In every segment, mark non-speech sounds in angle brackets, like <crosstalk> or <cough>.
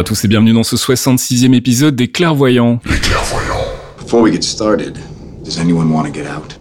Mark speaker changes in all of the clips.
Speaker 1: À tous et bienvenue dans ce 66e épisode des Clairvoyants.
Speaker 2: Les clairvoyants.
Speaker 3: Before we get started, does anyone want to get out?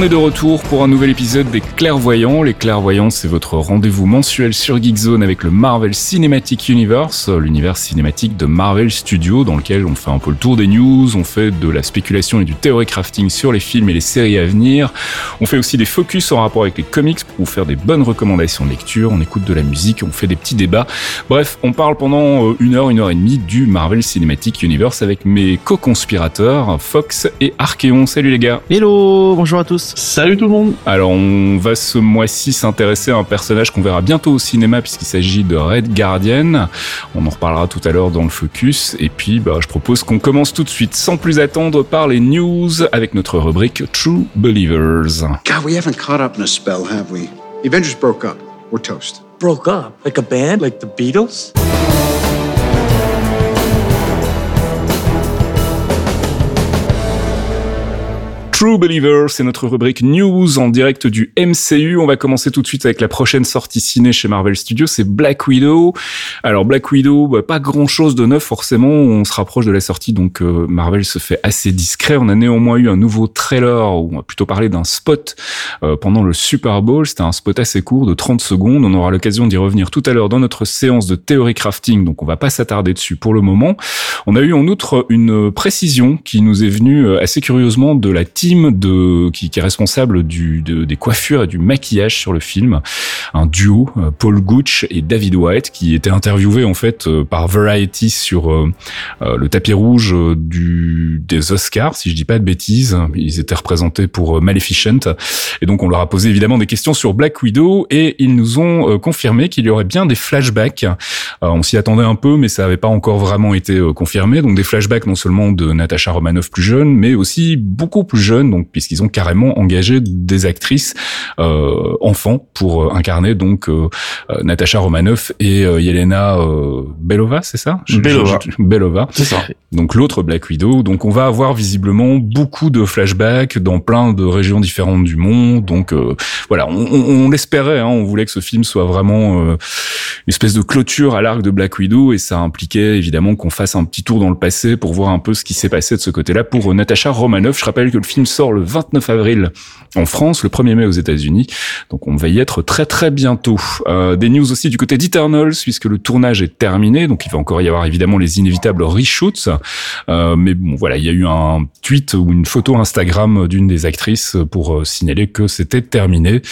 Speaker 1: On est de retour pour un nouvel épisode des Clairvoyants. Les Clairvoyants, c'est votre rendez-vous mensuel sur Geekzone avec le Marvel Cinematic Universe, l'univers cinématique de Marvel Studios, dans lequel on fait un peu le tour des news, on fait de la spéculation et du theory crafting sur les films et les séries à venir. On fait aussi des focus en rapport avec les comics pour vous faire des bonnes recommandations de lecture. On écoute de la musique, on fait des petits débats. Bref, on parle pendant une heure, une heure et demie du Marvel Cinematic Universe avec mes co-conspirateurs, Fox et Archeon. Salut les gars.
Speaker 4: Hello, bonjour à tous.
Speaker 5: Salut tout le monde
Speaker 1: Alors on va ce mois-ci s'intéresser à un personnage qu'on verra bientôt au cinéma puisqu'il s'agit de Red Guardian. On en reparlera tout à l'heure dans le focus. Et puis bah, je propose qu'on commence tout de suite sans plus attendre par les news avec notre rubrique True Believers.
Speaker 3: God, we haven't caught up in a spell, have we? The Avengers broke up. We're toast.
Speaker 5: Broke up? Like a band? Like the Beatles?
Speaker 1: True Believer, c'est notre rubrique news en direct du MCU. On va commencer tout de suite avec la prochaine sortie ciné chez Marvel Studios, c'est Black Widow. Alors Black Widow, bah, pas grand chose de neuf forcément, on se rapproche de la sortie donc euh, Marvel se fait assez discret. On a néanmoins eu un nouveau trailer, ou on va plutôt parler d'un spot euh, pendant le Super Bowl. C'était un spot assez court de 30 secondes. On aura l'occasion d'y revenir tout à l'heure dans notre séance de théorie crafting, donc on va pas s'attarder dessus pour le moment. On a eu en outre une précision qui nous est venue euh, assez curieusement de la team de qui, est responsable du, de, des coiffures et du maquillage sur le film, un duo euh, Paul Gooch et David White qui était interviewé en fait euh, par Variety sur euh, le tapis rouge du des Oscars si je dis pas de bêtises, ils étaient représentés pour Maleficent. Et donc on leur a posé évidemment des questions sur Black Widow et ils nous ont confirmé qu'il y aurait bien des flashbacks. on s'y attendait un peu mais ça n'avait pas encore vraiment été confirmé. Donc des flashbacks non seulement de Natasha Romanoff plus jeune mais aussi beaucoup plus jeune donc puisqu'ils ont carrément engagé des actrices euh, enfants pour euh, incarner donc euh, euh, Natasha Romanoff et Yelena Belova, c'est ça?
Speaker 5: Belova.
Speaker 1: Belova.
Speaker 5: C'est ça.
Speaker 1: Donc l'autre Black Widow. Donc on va avoir visiblement beaucoup de flashbacks dans plein de régions différentes du monde. Donc voilà, on, on, on l'espérait. Hein, on voulait que ce film soit vraiment une espèce de clôture à l'arc de Black Widow et ça impliquait évidemment qu'on fasse un petit tour dans le passé pour voir un peu ce qui s'est passé de ce côté-là pour Natasha Romanoff. Je rappelle que le film sort le 29 avril en France, le 1er mai aux États-Unis. Donc on va y être très très bientôt. Euh, des news aussi du côté d'Eternals, puisque le tournage est terminé. Donc il va encore y avoir évidemment les inévitables reshoots. Euh, mais bon voilà, il y a eu un tweet ou une photo Instagram d'une des actrices pour euh, signaler que c'était terminé.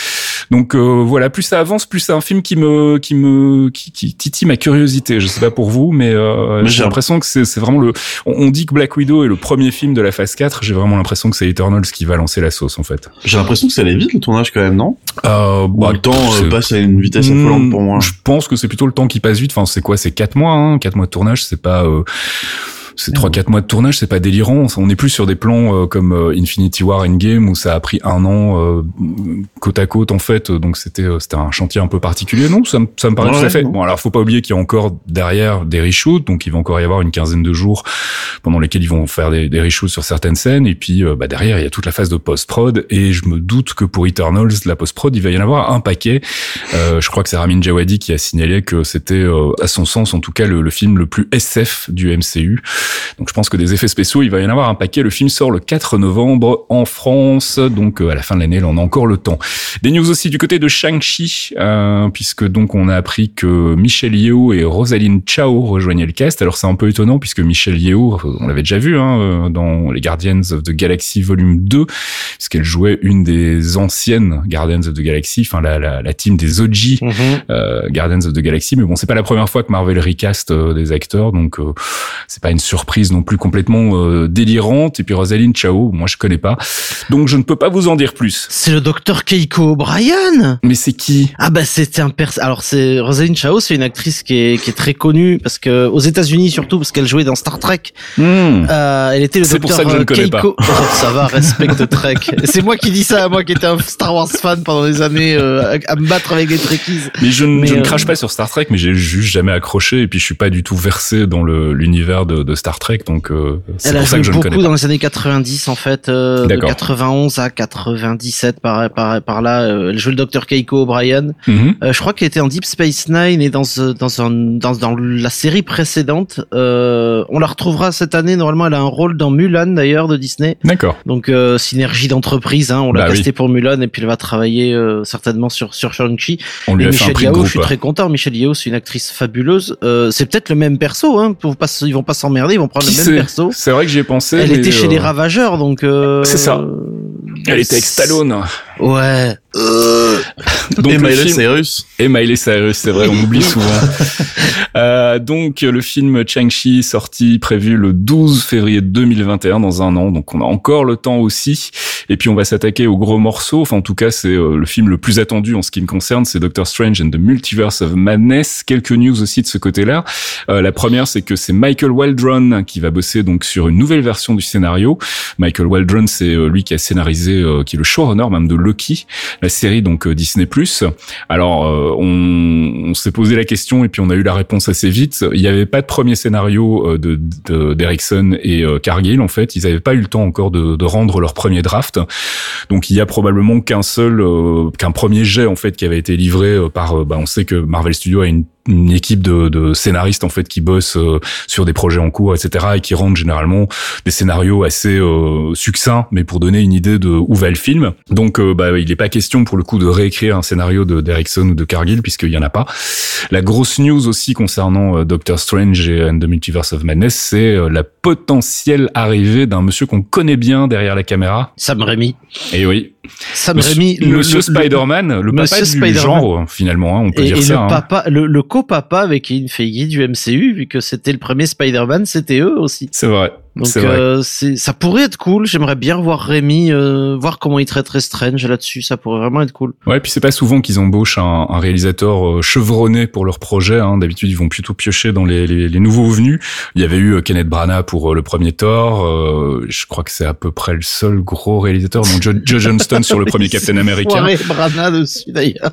Speaker 1: Donc euh, voilà, plus ça avance, plus c'est un film qui me qui me qui, qui titille ma curiosité. Je sais pas pour vous, mais, euh, j'ai l'impression que c'est vraiment le. On, on dit que Black Widow est le premier film de la phase 4. J'ai vraiment l'impression que c'est Eternals qui va lancer la sauce en fait.
Speaker 5: J'ai l'impression que ça allait vite le tournage quand même, non?
Speaker 1: Euh, bah,
Speaker 5: Le temps euh, passe à une vitesse affolante pour moi.
Speaker 1: Je pense que c'est plutôt le temps qui passe vite. Enfin, c'est quoi? C'est quatre mois, hein? 4 mois de tournage, c'est pas. Euh c'est trois quatre mois de tournage, c'est pas délirant. On n'est plus sur des plans euh, comme euh, Infinity War Endgame où ça a pris un an euh, côte à côte en fait. Donc c'était c'était un chantier un peu particulier. Non, ça, me- ça me paraît
Speaker 5: Ouais,
Speaker 1: tout à fait.
Speaker 5: non.
Speaker 1: Bon, alors faut pas oublier qu'il y a encore derrière des reshoots, donc il va encore y avoir une quinzaine de jours pendant lesquels ils vont faire des, des reshoots sur certaines scènes. Et puis euh, bah, derrière, il y a toute la phase de post-prod. Et je me doute que pour Eternals, la post-prod, il va y en avoir un paquet. Euh, je crois que c'est Ramin Djawadi qui a signalé que c'était, euh, à son sens, en tout cas, le, le film le plus SF du MCU. Donc je pense que des effets spéciaux, il va y en avoir un paquet. Le film sort le 4 novembre en France. Donc euh, à la fin de l'année, là, on a encore le temps. Des news aussi du côté de Shang-Chi, euh, puisque donc on a appris que Michelle Yeoh et Rosaline Chao rejoignaient le cast. Alors c'est un peu étonnant puisque Michelle Yeoh, euh, on l'avait déjà vu hein, euh, dans les Guardians of the Galaxy Volume 2, puisqu'elle jouait une des anciennes Guardians of the Galaxy, enfin la, la, la team des OG
Speaker 2: Mhm.
Speaker 1: euh, Guardians of the Galaxy. Mais bon, c'est pas la première fois que Marvel recast euh, des acteurs, donc euh, c'est pas une surprise non plus complètement euh, délirante. Et puis Rosaline Chao, moi je connais pas, donc je ne peux pas vous en dire plus.
Speaker 2: C'est le docteur Keiko O'Brien.
Speaker 1: Mais c'est qui?
Speaker 2: Ah bah c'était un pers. Alors c'est Rosalind Chao, c'est une actrice qui est qui est très connue parce que aux États-Unis surtout parce qu'elle jouait dans Star Trek.
Speaker 1: Hmm.
Speaker 2: Euh, elle était le
Speaker 1: pour
Speaker 2: docteur
Speaker 1: ça que je ne
Speaker 2: euh,
Speaker 1: connais
Speaker 2: Keiko. Oh, ça va, respecte Trek. C'est moi qui dis ça, moi qui étais un Star Wars fan pendant des années euh, à, à me battre avec les Trekkies.
Speaker 1: Mais je, ne-
Speaker 2: Mais,
Speaker 1: je ne crache pas sur Star Trek, mais j'ai juste jamais accroché. Et puis je suis pas du tout versé dans le l'univers de, de Star Trek, donc euh, c'est
Speaker 2: Elle a
Speaker 1: pour ça
Speaker 2: joué
Speaker 1: que je ne connais
Speaker 2: beaucoup
Speaker 1: pas.
Speaker 2: dans les années 90 en fait, euh, de
Speaker 1: D'accord.
Speaker 2: 91 à 97 par par par là. euh, elle joue le docteur Keiko O'Brien.
Speaker 1: Mhm.
Speaker 2: Euh, je crois qu'elle était en Deep Space Nine et dans ce- dans un, dans dans la série précédente. On la retrouvera cette année. Normalement, elle a un rôle dans Mulan d'ailleurs de Disney.
Speaker 1: D'accord.
Speaker 2: Donc synergie d'entreprise. Hein, on l'a
Speaker 1: Bah
Speaker 2: casté pour Mulan et puis elle va travailler certainement sur sur Shang-Chi.
Speaker 1: On lui
Speaker 2: Et
Speaker 1: a fait un de groupe.
Speaker 2: je suis très content. Michelle Yeoh, c'est une actrice fabuleuse. C'est peut-être le même perso. Hein. Pas, s- ils vont pas s'emmerder. Ils vont prendre
Speaker 1: Qui
Speaker 2: le même perso.
Speaker 1: C'est vrai que j'y ai pensé.
Speaker 2: Elle était chez
Speaker 1: euh,
Speaker 2: les Ravageurs, donc. Euh,
Speaker 1: C'est ça. Elle était avec Stallone.
Speaker 2: Ouais.
Speaker 1: Donc
Speaker 5: Et
Speaker 1: le
Speaker 5: Miley
Speaker 1: film-
Speaker 5: Cyrus.
Speaker 1: Et Miley Cyrus, c'est vrai, on oublie <laughs> souvent. Euh, donc le film Chang-Chi sorti prévu le 12 février 2021 dans un an, donc on a encore le temps aussi. Et puis on va s'attaquer aux gros morceaux. Enfin en tout cas c'est euh, le film le plus attendu en ce qui me concerne, c'est Doctor Strange and the Multiverse of Madness. Quelques news aussi de ce côté-là. Euh, la première c'est que c'est Michael Waldron qui va bosser donc sur une nouvelle version du scénario. Michael Waldron c'est euh, lui qui a scénarisé, euh, qui est le showrunner même de La série donc euh, Disney+. Alors, euh, on, on s'est posé la question et puis on a eu la réponse assez vite. Il n'y avait pas de premier scénario euh, de de- d'Erickson et Cargill en fait. Ils n'avaient pas eu le temps encore de, de rendre leur premier draft. Donc il y a probablement qu'un seul, qu'un premier jet en fait qui avait été livré par. bah, on sait que Marvel Studios a une une équipe de, de scénaristes en fait qui bossent euh, sur des projets en cours, etc. et qui rendent généralement des scénarios assez euh, succincts, mais pour donner une idée de où va le film. Donc, euh, bah, il n'est pas question pour le coup de réécrire un scénario de d'Erickson ou de Cargill puisqu'il y en a pas. La grosse news aussi concernant euh, Doctor Strange et and the Multiverse of Madness, c'est euh, la potentielle arrivée d'un monsieur qu'on connaît bien derrière la caméra.
Speaker 2: Sam Raimi.
Speaker 1: Et oui,
Speaker 2: Sam
Speaker 1: monsieur,
Speaker 2: Raimi. le-
Speaker 1: monsieur Spider-Man, le
Speaker 2: Monsieur
Speaker 1: papa du
Speaker 2: Spider-Man.
Speaker 1: genre finalement, hein, on peut
Speaker 2: Et,
Speaker 1: dire
Speaker 2: et
Speaker 1: ça.
Speaker 2: le
Speaker 1: hein.
Speaker 2: papa, le, le co-papa avec Kevin Feige du MCU, vu que c'était le premier Spider-Man, c'était eux aussi.
Speaker 1: C'est vrai.
Speaker 2: Donc euh, c'est, ça pourrait être cool. J'aimerais bien voir Rémi, euh, voir comment il traiterait Strange là-dessus. Ça pourrait vraiment être cool.
Speaker 1: Ouais, puis c'est pas souvent qu'ils embauchent un, un réalisateur euh, chevronné pour leur projet. Hein. D'habitude, ils vont plutôt piocher dans les, les, les nouveaux venus. Il y avait eu euh, Kenneth Branagh pour euh, le premier Thor. euh, je crois que c'est à peu près le seul gros réalisateur. Donc Joe, Joe Johnston sur le premier <laughs> Captain America.
Speaker 2: Foiré Brana dessus d'ailleurs.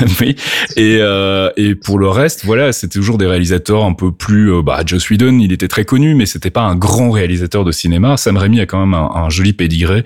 Speaker 2: <laughs>
Speaker 1: oui. Et, euh, et pour le reste, voilà, c'était toujours des réalisateurs un peu plus. bah, Joss Whedon, il était très connu, mais c'était pas un grand réalisateur de cinéma. Sam Raimi a quand même un, un joli pédigré.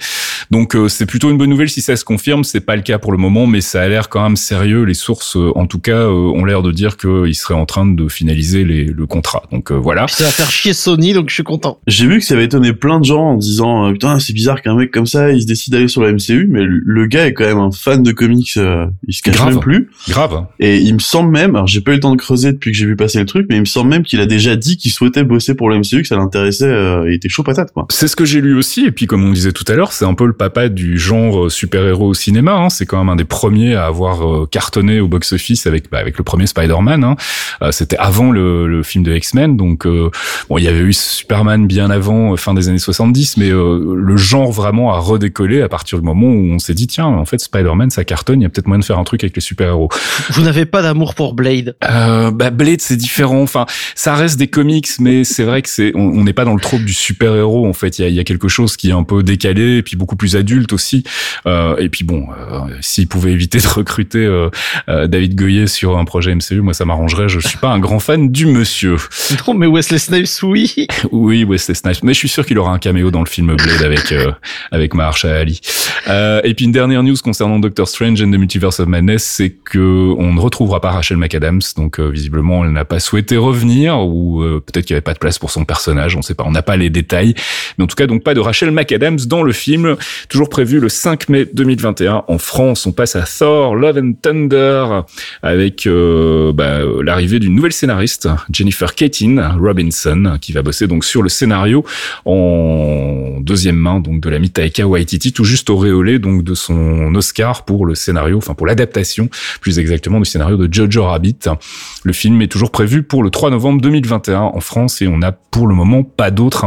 Speaker 1: Donc euh, c'est plutôt une bonne nouvelle si ça se confirme. C'est pas le cas pour le moment, mais ça a l'air quand même sérieux. Les sources, euh, en tout cas, euh, ont l'air de dire qu'il serait en train de finaliser les, le contrat. Donc euh, voilà.
Speaker 2: Ça va faire chier Sony, donc je suis content.
Speaker 5: J'ai vu que ça avait étonné plein de gens en disant euh, putain c'est bizarre qu'un mec comme ça il se décide d'aller sur la MCU mais le, le gars est quand même un fan de comics euh, il se cache
Speaker 1: Grave.
Speaker 5: même plus
Speaker 1: Grave.
Speaker 5: et il me semble même alors j'ai pas eu le temps de creuser depuis que j'ai vu passer le truc mais il me semble même qu'il a déjà dit qu'il souhaitait bosser pour la MCU que ça l'intéressait euh, il était chaud patate quoi.
Speaker 1: C'est ce que j'ai lu aussi et puis comme on disait tout à l'heure, c'est un peu le papa du genre super-héros au cinéma. Hein. C'est quand même un des premiers à avoir cartonné au box-office avec bah, avec le premier Spider-Man. Hein. C'était avant le, le, film de X-Men, donc bon, il y avait eu Superman bien avant, fin des années 70, mais le genre vraiment a redécollé à partir du moment où on s'est dit tiens, en fait Spider-Man ça cartonne, il y a peut-être moyen de faire un truc avec les super-héros.
Speaker 2: Vous n'avez pas d'amour pour Blade?
Speaker 1: Euh, bah Blade c'est différent. Enfin, ça reste des comics, mais c'est vrai que c'est on n'est pas dans le trope du super héros. En fait, il y a, y a, quelque chose qui est un peu décalé et puis beaucoup plus adulte aussi. Euh, et puis bon, euh, s'ils pouvaient éviter de recruter euh, David Goyer sur un projet MCU, moi ça m'arrangerait. Je suis pas un grand fan du monsieur.
Speaker 2: Non, mais Wesley Snipes, oui. <laughs>
Speaker 1: oui, Wesley Snipes. Mais je suis sûr qu'il aura un caméo dans le film Blade avec avec Mahershala Ali. et puis une dernière news concernant Doctor Strange and the Multiverse of Madness, c'est que on ne retrouvera pas Rachel McAdams. Donc visiblement, elle n'a pas souhaité revenir ou peut-être qu'il n'y avait pas de place pour son personnage, on sait pas, on n'a pas les détails. Mais en tout cas, donc pas de Rachel McAdams dans le film, toujours prévu le 5 mai 2021 en France. On passe à Thor, Love and Thunder avec euh, bah, l'arrivée d'une nouvelle scénariste, Jennifer Katin Robinson, qui va bosser donc sur le scénario en deuxième main donc de la Taika Waititi, tout juste auréolé donc de son Oscar pour le scénario, enfin pour l'adaptation plus exactement du scénario de Jojo Rabbit. Le film est toujours prévu pour le 3 novembre 2021 en France et on n'a pour le moment pas d'autres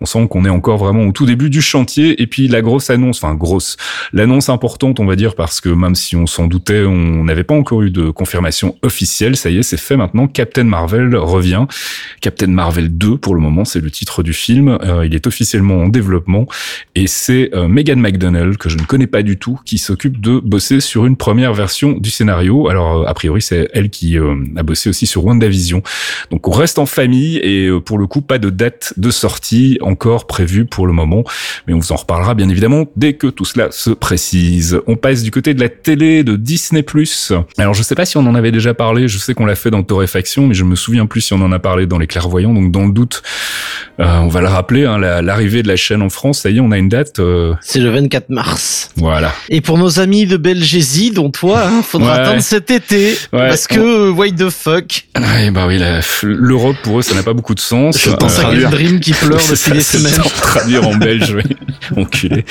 Speaker 1: On sent qu'on est encore vraiment au tout début du chantier et puis la grosse annonce, enfin grosse, l'annonce importante on va dire parce que même si on s'en doutait, on n'avait pas encore eu de confirmation officielle. Ça y est, c'est fait maintenant. Captain Marvel revient. Captain Marvel 2 pour le moment, c'est le titre du film. Euh, il est officiellement en développement et c'est euh, Megan McDonnell que je ne connais pas du tout qui s'occupe de bosser sur une première version du scénario. Alors euh, a priori c'est elle qui a bossé aussi sur WandaVision. Donc on reste en famille et pour le coup pas de date de sortie encore prévue pour le moment, mais on vous en reparlera bien évidemment dès que tout cela se précise. On passe du côté de la télé de Disney+. Alors je sais pas si on en avait déjà parlé, je sais qu'on l'a fait dans Torréfaction, mais je me souviens plus si on en a parlé dans les clairvoyants, donc dans le doute, euh, on va le rappeler, hein, l'arrivée de la chaîne en France, ça y est, on a une date. Euh,
Speaker 2: C'est le 24 mars.
Speaker 1: Voilà.
Speaker 2: Et pour nos amis de Belgésie, dont toi, hein, faudra attendre cet été, parce que why the fuck?
Speaker 1: Ouais, bah oui, l'Europe pour eux, ça n'a pas beaucoup de sens.
Speaker 2: Je pense à Dream qui pleure <laughs> depuis des semaines.
Speaker 1: Traduire en belge, oui. <laughs> Enculé.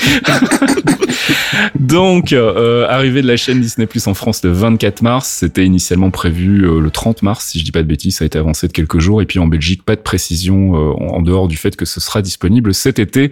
Speaker 1: <laughs> Donc, euh, arrivée de la chaîne Disney Plus en France le 24 mars. C'était initialement prévu euh, le 30 mars, si je dis pas de bêtises. Ça a été avancé de quelques jours. Et puis en Belgique, pas de précision euh, en dehors du fait que ce sera disponible cet été.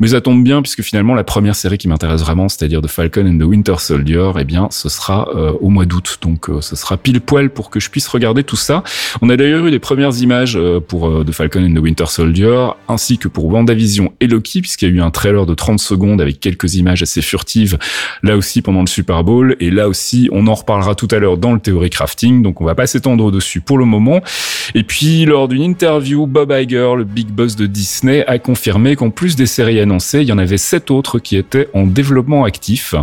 Speaker 1: Mais ça tombe bien puisque finalement la première série qui m'intéresse vraiment, c'est-à-dire The Falcon and the Winter Soldier, eh bien, ce sera euh, au mois d'août. Donc, ce sera pile poil pour que je puisse regarder tout ça. On a d'ailleurs eu des premières images pour The Falcon and the Winter Soldier, ainsi que pour WandaVision et Loki, puisqu'il y a eu un trailer de 30 secondes avec quelques images assez furtives là aussi pendant le Super Bowl et là aussi on en reparlera tout à l'heure dans le théorie crafting donc on va pas s'étendre dessus pour le moment. Et puis lors d'une interview Bob Iger le big boss de Disney a confirmé qu'en plus des séries annoncées il y en avait sept autres qui étaient en développement actif.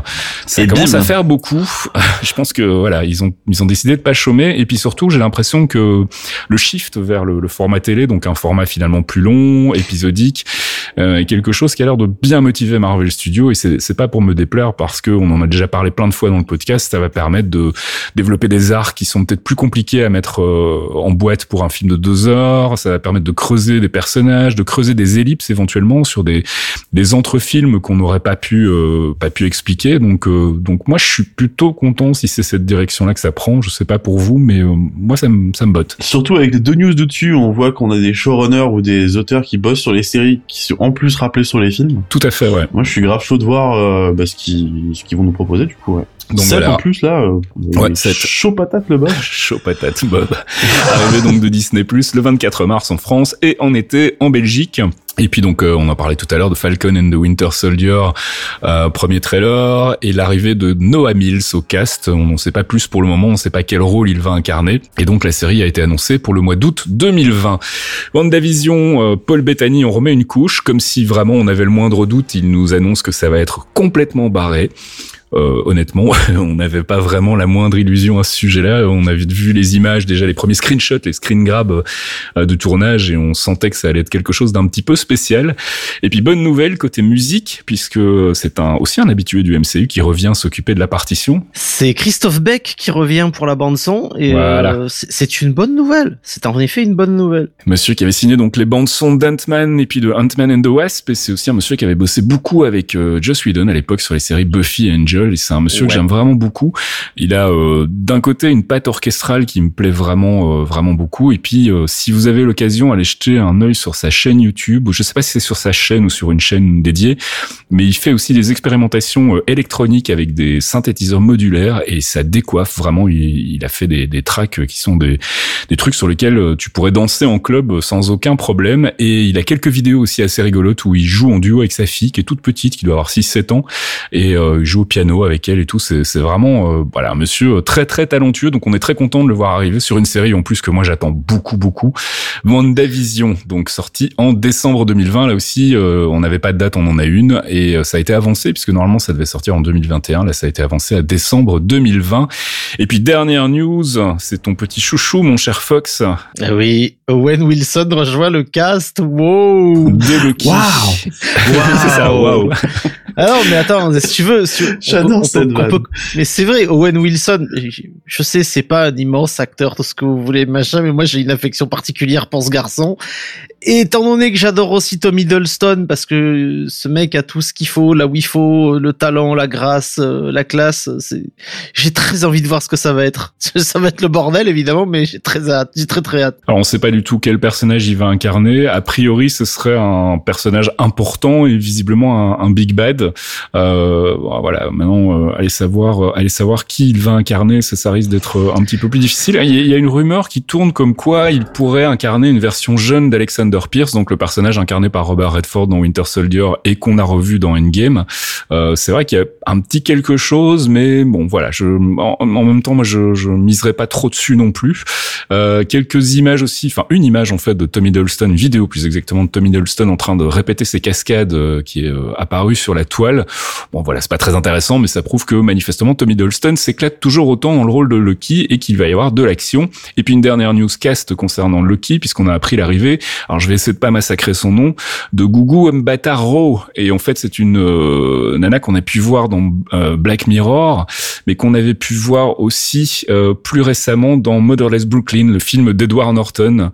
Speaker 1: Ça commence à faire beaucoup. <laughs> Je pense que voilà ils ont ils ont décidé de pas chômer. Et puis surtout j'ai l'impression que le shift vers le, format télé donc un format finalement plus long épisodique euh, est quelque chose qui a l'air de bien motiver Marvel Studios et c'est pas pour me déplaire parce qu'on en a déjà parlé plein de fois dans le podcast, ça va permettre de développer des arts qui sont peut-être plus compliqués à mettre euh, en boîte pour un film de deux heures, ça va permettre de creuser des personnages, de creuser des ellipses éventuellement sur des, des entre-films qu'on n'aurait pas pu euh, pas pu expliquer. Donc euh, donc moi je suis plutôt content si c'est cette direction-là que ça prend. Je sais pas pour vous, mais moi ça me ça me botte.
Speaker 5: Surtout avec les deux news de dessus, on voit qu'on a des showrunners ou des auteurs qui bossent sur les séries qui sont en plus rappelés sur les films.
Speaker 1: Tout à fait, ouais.
Speaker 5: Moi je suis grave chaud de voir bah, ce qui ce qu'ils vont nous proposer du coup. Ouais. Donc voilà. en plus là, euh, ouais, chaud patate le Bob. <laughs>
Speaker 1: chaud patate Bob. Arrivé donc de Disney Plus le 24 mars en France et en été en Belgique. Et puis donc euh, on en parlait tout à l'heure de Falcon and the Winter Soldier, euh, premier trailer, et l'arrivée de Noah Mills au cast. On ne sait pas plus pour le moment, on ne sait pas quel rôle il va incarner. Et donc la série a été annoncée pour le mois d'août 2020. WandaVision, euh, Paul Bettany, on remet une couche, comme si vraiment on avait le moindre doute. Il nous annonce que ça va être complètement barré. Euh, honnêtement, <laughs> on n'avait pas vraiment la moindre illusion à ce sujet-là. On avait vu les images, déjà les premiers screenshots, les screen grabs euh, de tournage, et on sentait que ça allait être quelque chose d'un petit peu spécial. Et puis bonne nouvelle côté musique, puisque c'est un aussi un habitué du MCU qui revient s'occuper de la partition.
Speaker 2: C'est Christophe Beck qui revient pour la bande son, et euh, c'est une bonne nouvelle. C'est en effet une bonne nouvelle.
Speaker 1: Monsieur qui avait signé donc les bandes son d'Ant-Man et puis de Ant-Man and the Wasp, et c'est aussi un monsieur qui avait bossé beaucoup avec euh, Joss Whedon à l'époque sur les séries Buffy et Angel, et c'est un monsieur que j'aime vraiment beaucoup. Il a euh, d'un côté une patte orchestrale qui me plaît vraiment euh, vraiment beaucoup, et puis euh, si vous avez l'occasion, allez jeter un œil sur sa chaîne YouTube, ou je sais pas si c'est sur sa chaîne ou sur une chaîne dédiée, mais il fait aussi des expérimentations électroniques avec des synthétiseurs modulaires, et ça décoiffe vraiment. Il, il a fait des, des tracks qui sont des, des trucs sur lesquels tu pourrais danser en club sans aucun problème, et il a quelques vidéos aussi assez rigolotes où il joue en duo avec sa fille qui est toute petite, qui doit avoir 6-7 ans, et euh, il joue au piano avec elle et tout. C'est vraiment euh, voilà un monsieur très très talentueux. Donc on est très content de le voir arriver sur une série en plus que moi j'attends beaucoup beaucoup. WandaVision, donc sorti en décembre 2020. Là aussi, euh, on n'avait pas de date, on en a une et ça a été avancé puisque normalement ça devait sortir en 2021. Là, ça a été avancé à décembre 2020. Et puis dernière news, c'est ton petit chouchou, mon cher Fox.
Speaker 2: Ah oui, Owen Wilson rejoint le cast. Wow.
Speaker 1: De Loki.
Speaker 5: Waouh. <laughs>
Speaker 1: c'est ça. Waouh.
Speaker 2: Ah non, mais attends, si tu veux, si,
Speaker 5: J'adore cette
Speaker 2: peut, mais c'est vrai, Owen Wilson, je sais, c'est pas un immense acteur, tout ce que vous voulez, machin, mais moi j'ai une affection particulière pour ce garçon. Et étant donné que j'adore aussi Tom Hiddleston, parce que ce mec a tout ce qu'il faut, là où il faut, le talent, la grâce, euh, la classe, c'est, j'ai très envie de voir ce que ça va être. <laughs> Ça va être le bordel, évidemment, mais j'ai très hâte, j'ai très très hâte.
Speaker 1: Alors on sait pas du tout quel personnage il va incarner. A priori, ce serait un personnage important et visiblement un, un big bad. Euh, voilà, maintenant, euh, allez savoir, euh, allez savoir qui il va incarner. Ça, risque d'être euh, un petit peu plus difficile. Il y, a, une rumeur qui tourne comme quoi il pourrait incarner une version jeune d'Alexander Pierce, donc le personnage incarné par Robert Redford dans Winter Soldier et qu'on a revu dans Endgame. C'est vrai qu'il y a un petit quelque chose, mais bon, voilà. Je, en, même temps, moi, je, je miserai pas trop dessus non plus. Quelques images aussi, enfin une image en fait de Tommy Hiddleston, une vidéo plus exactement de Tommy Hiddleston en train de répéter ses cascades qui est apparue sur la toile. Bon, voilà, c'est pas très intéressant, mais ça prouve que manifestement Tommy Hiddleston s'éclate toujours autant dans le rôle de Loki et qu'il va y avoir de l'action. Et puis une dernière newscast concernant Loki, puisqu'on a appris l'arrivée. Alors je vais essayer de pas massacrer son nom, de Gugu Mbatha-Raw. Et en fait, c'est une euh, nana qu'on a pu voir dans euh, Black Mirror, mais qu'on avait pu voir aussi euh, plus récemment dans Motherless Brooklyn, le film d'Edward Norton,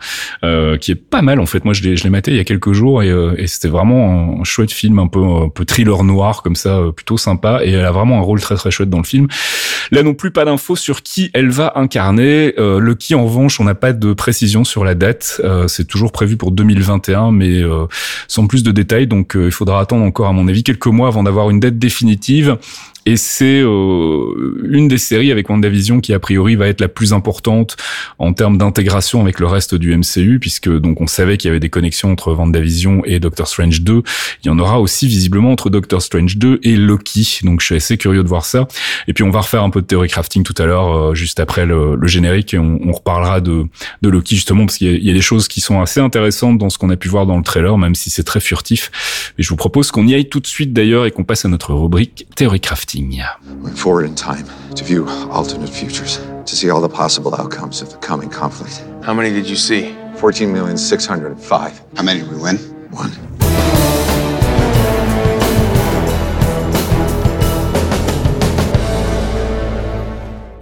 Speaker 1: qui est pas mal en fait. Moi, je l'ai, je l'ai maté il y a quelques jours et, et c'était vraiment un chouette film, un peu, un peu thriller noir comme ça, plutôt sympa. Vraiment un rôle très très chouette dans le film. Là non plus, pas d'infos sur qui elle va incarner. le qui en revanche, on n'a pas de précision sur la date. c'est toujours prévu pour 2021, mais sans plus de détails. Donc, il faudra attendre encore, à mon avis, quelques mois avant d'avoir une date définitive. Et c'est euh, une des séries avec WandaVision qui a priori va être la plus importante en termes d'intégration avec le reste du MCU, puisque donc on savait qu'il y avait des connexions entre WandaVision et Doctor Strange 2. Il y en aura aussi visiblement entre Doctor Strange 2 et Loki. Donc je suis assez curieux de voir ça. Et puis on va refaire un peu de théorie crafting tout à l'heure, euh, juste après le, générique, et on, reparlera de, Loki justement parce qu'il y, y, a des choses qui sont assez intéressantes dans ce qu'on a pu voir dans le trailer, même si c'est très furtif. Et je vous propose qu'on y aille tout de suite d'ailleurs et qu'on passe à notre rubrique théorie crafting.
Speaker 4: Went forward in time to view alternate futures, to see all the possible outcomes of the coming conflict.
Speaker 6: How many did you see?
Speaker 4: 14,605.
Speaker 3: How many did we win?
Speaker 4: One.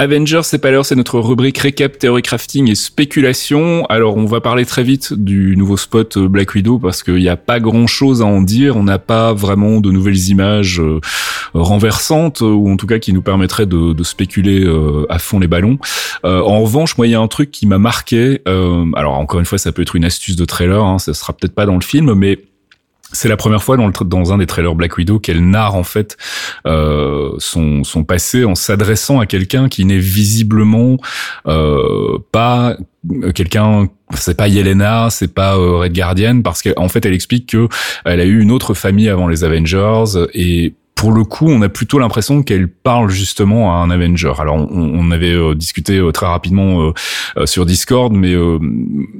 Speaker 1: Avengers, c'est pas l'heure, c'est notre rubrique récap, théorie crafting et spéculation. Alors, on va parler très vite du nouveau spot euh, Black Widow parce qu'il n'y a pas grand chose à en dire. On n'a pas vraiment de nouvelles images euh, renversantes ou en tout cas qui nous permettraient de, de spéculer euh, à fond les ballons. en revanche, moi, il y a un truc qui m'a marqué. alors, encore une fois, ça peut être une astuce de trailer, hein, ça sera peut-être pas dans le film, mais c'est la première fois dans, un des trailers Black Widow qu'elle narre en fait euh, son, passé en s'adressant à quelqu'un qui n'est visiblement euh, pas quelqu'un c'est pas Yelena, c'est pas euh, Red Guardian parce qu'en fait elle explique que elle a eu une autre famille avant les Avengers et pour le coup, on a plutôt l'impression qu'elle parle justement à un Avenger. Alors, on, on avait euh, discuté euh, très rapidement euh, sur Discord, mais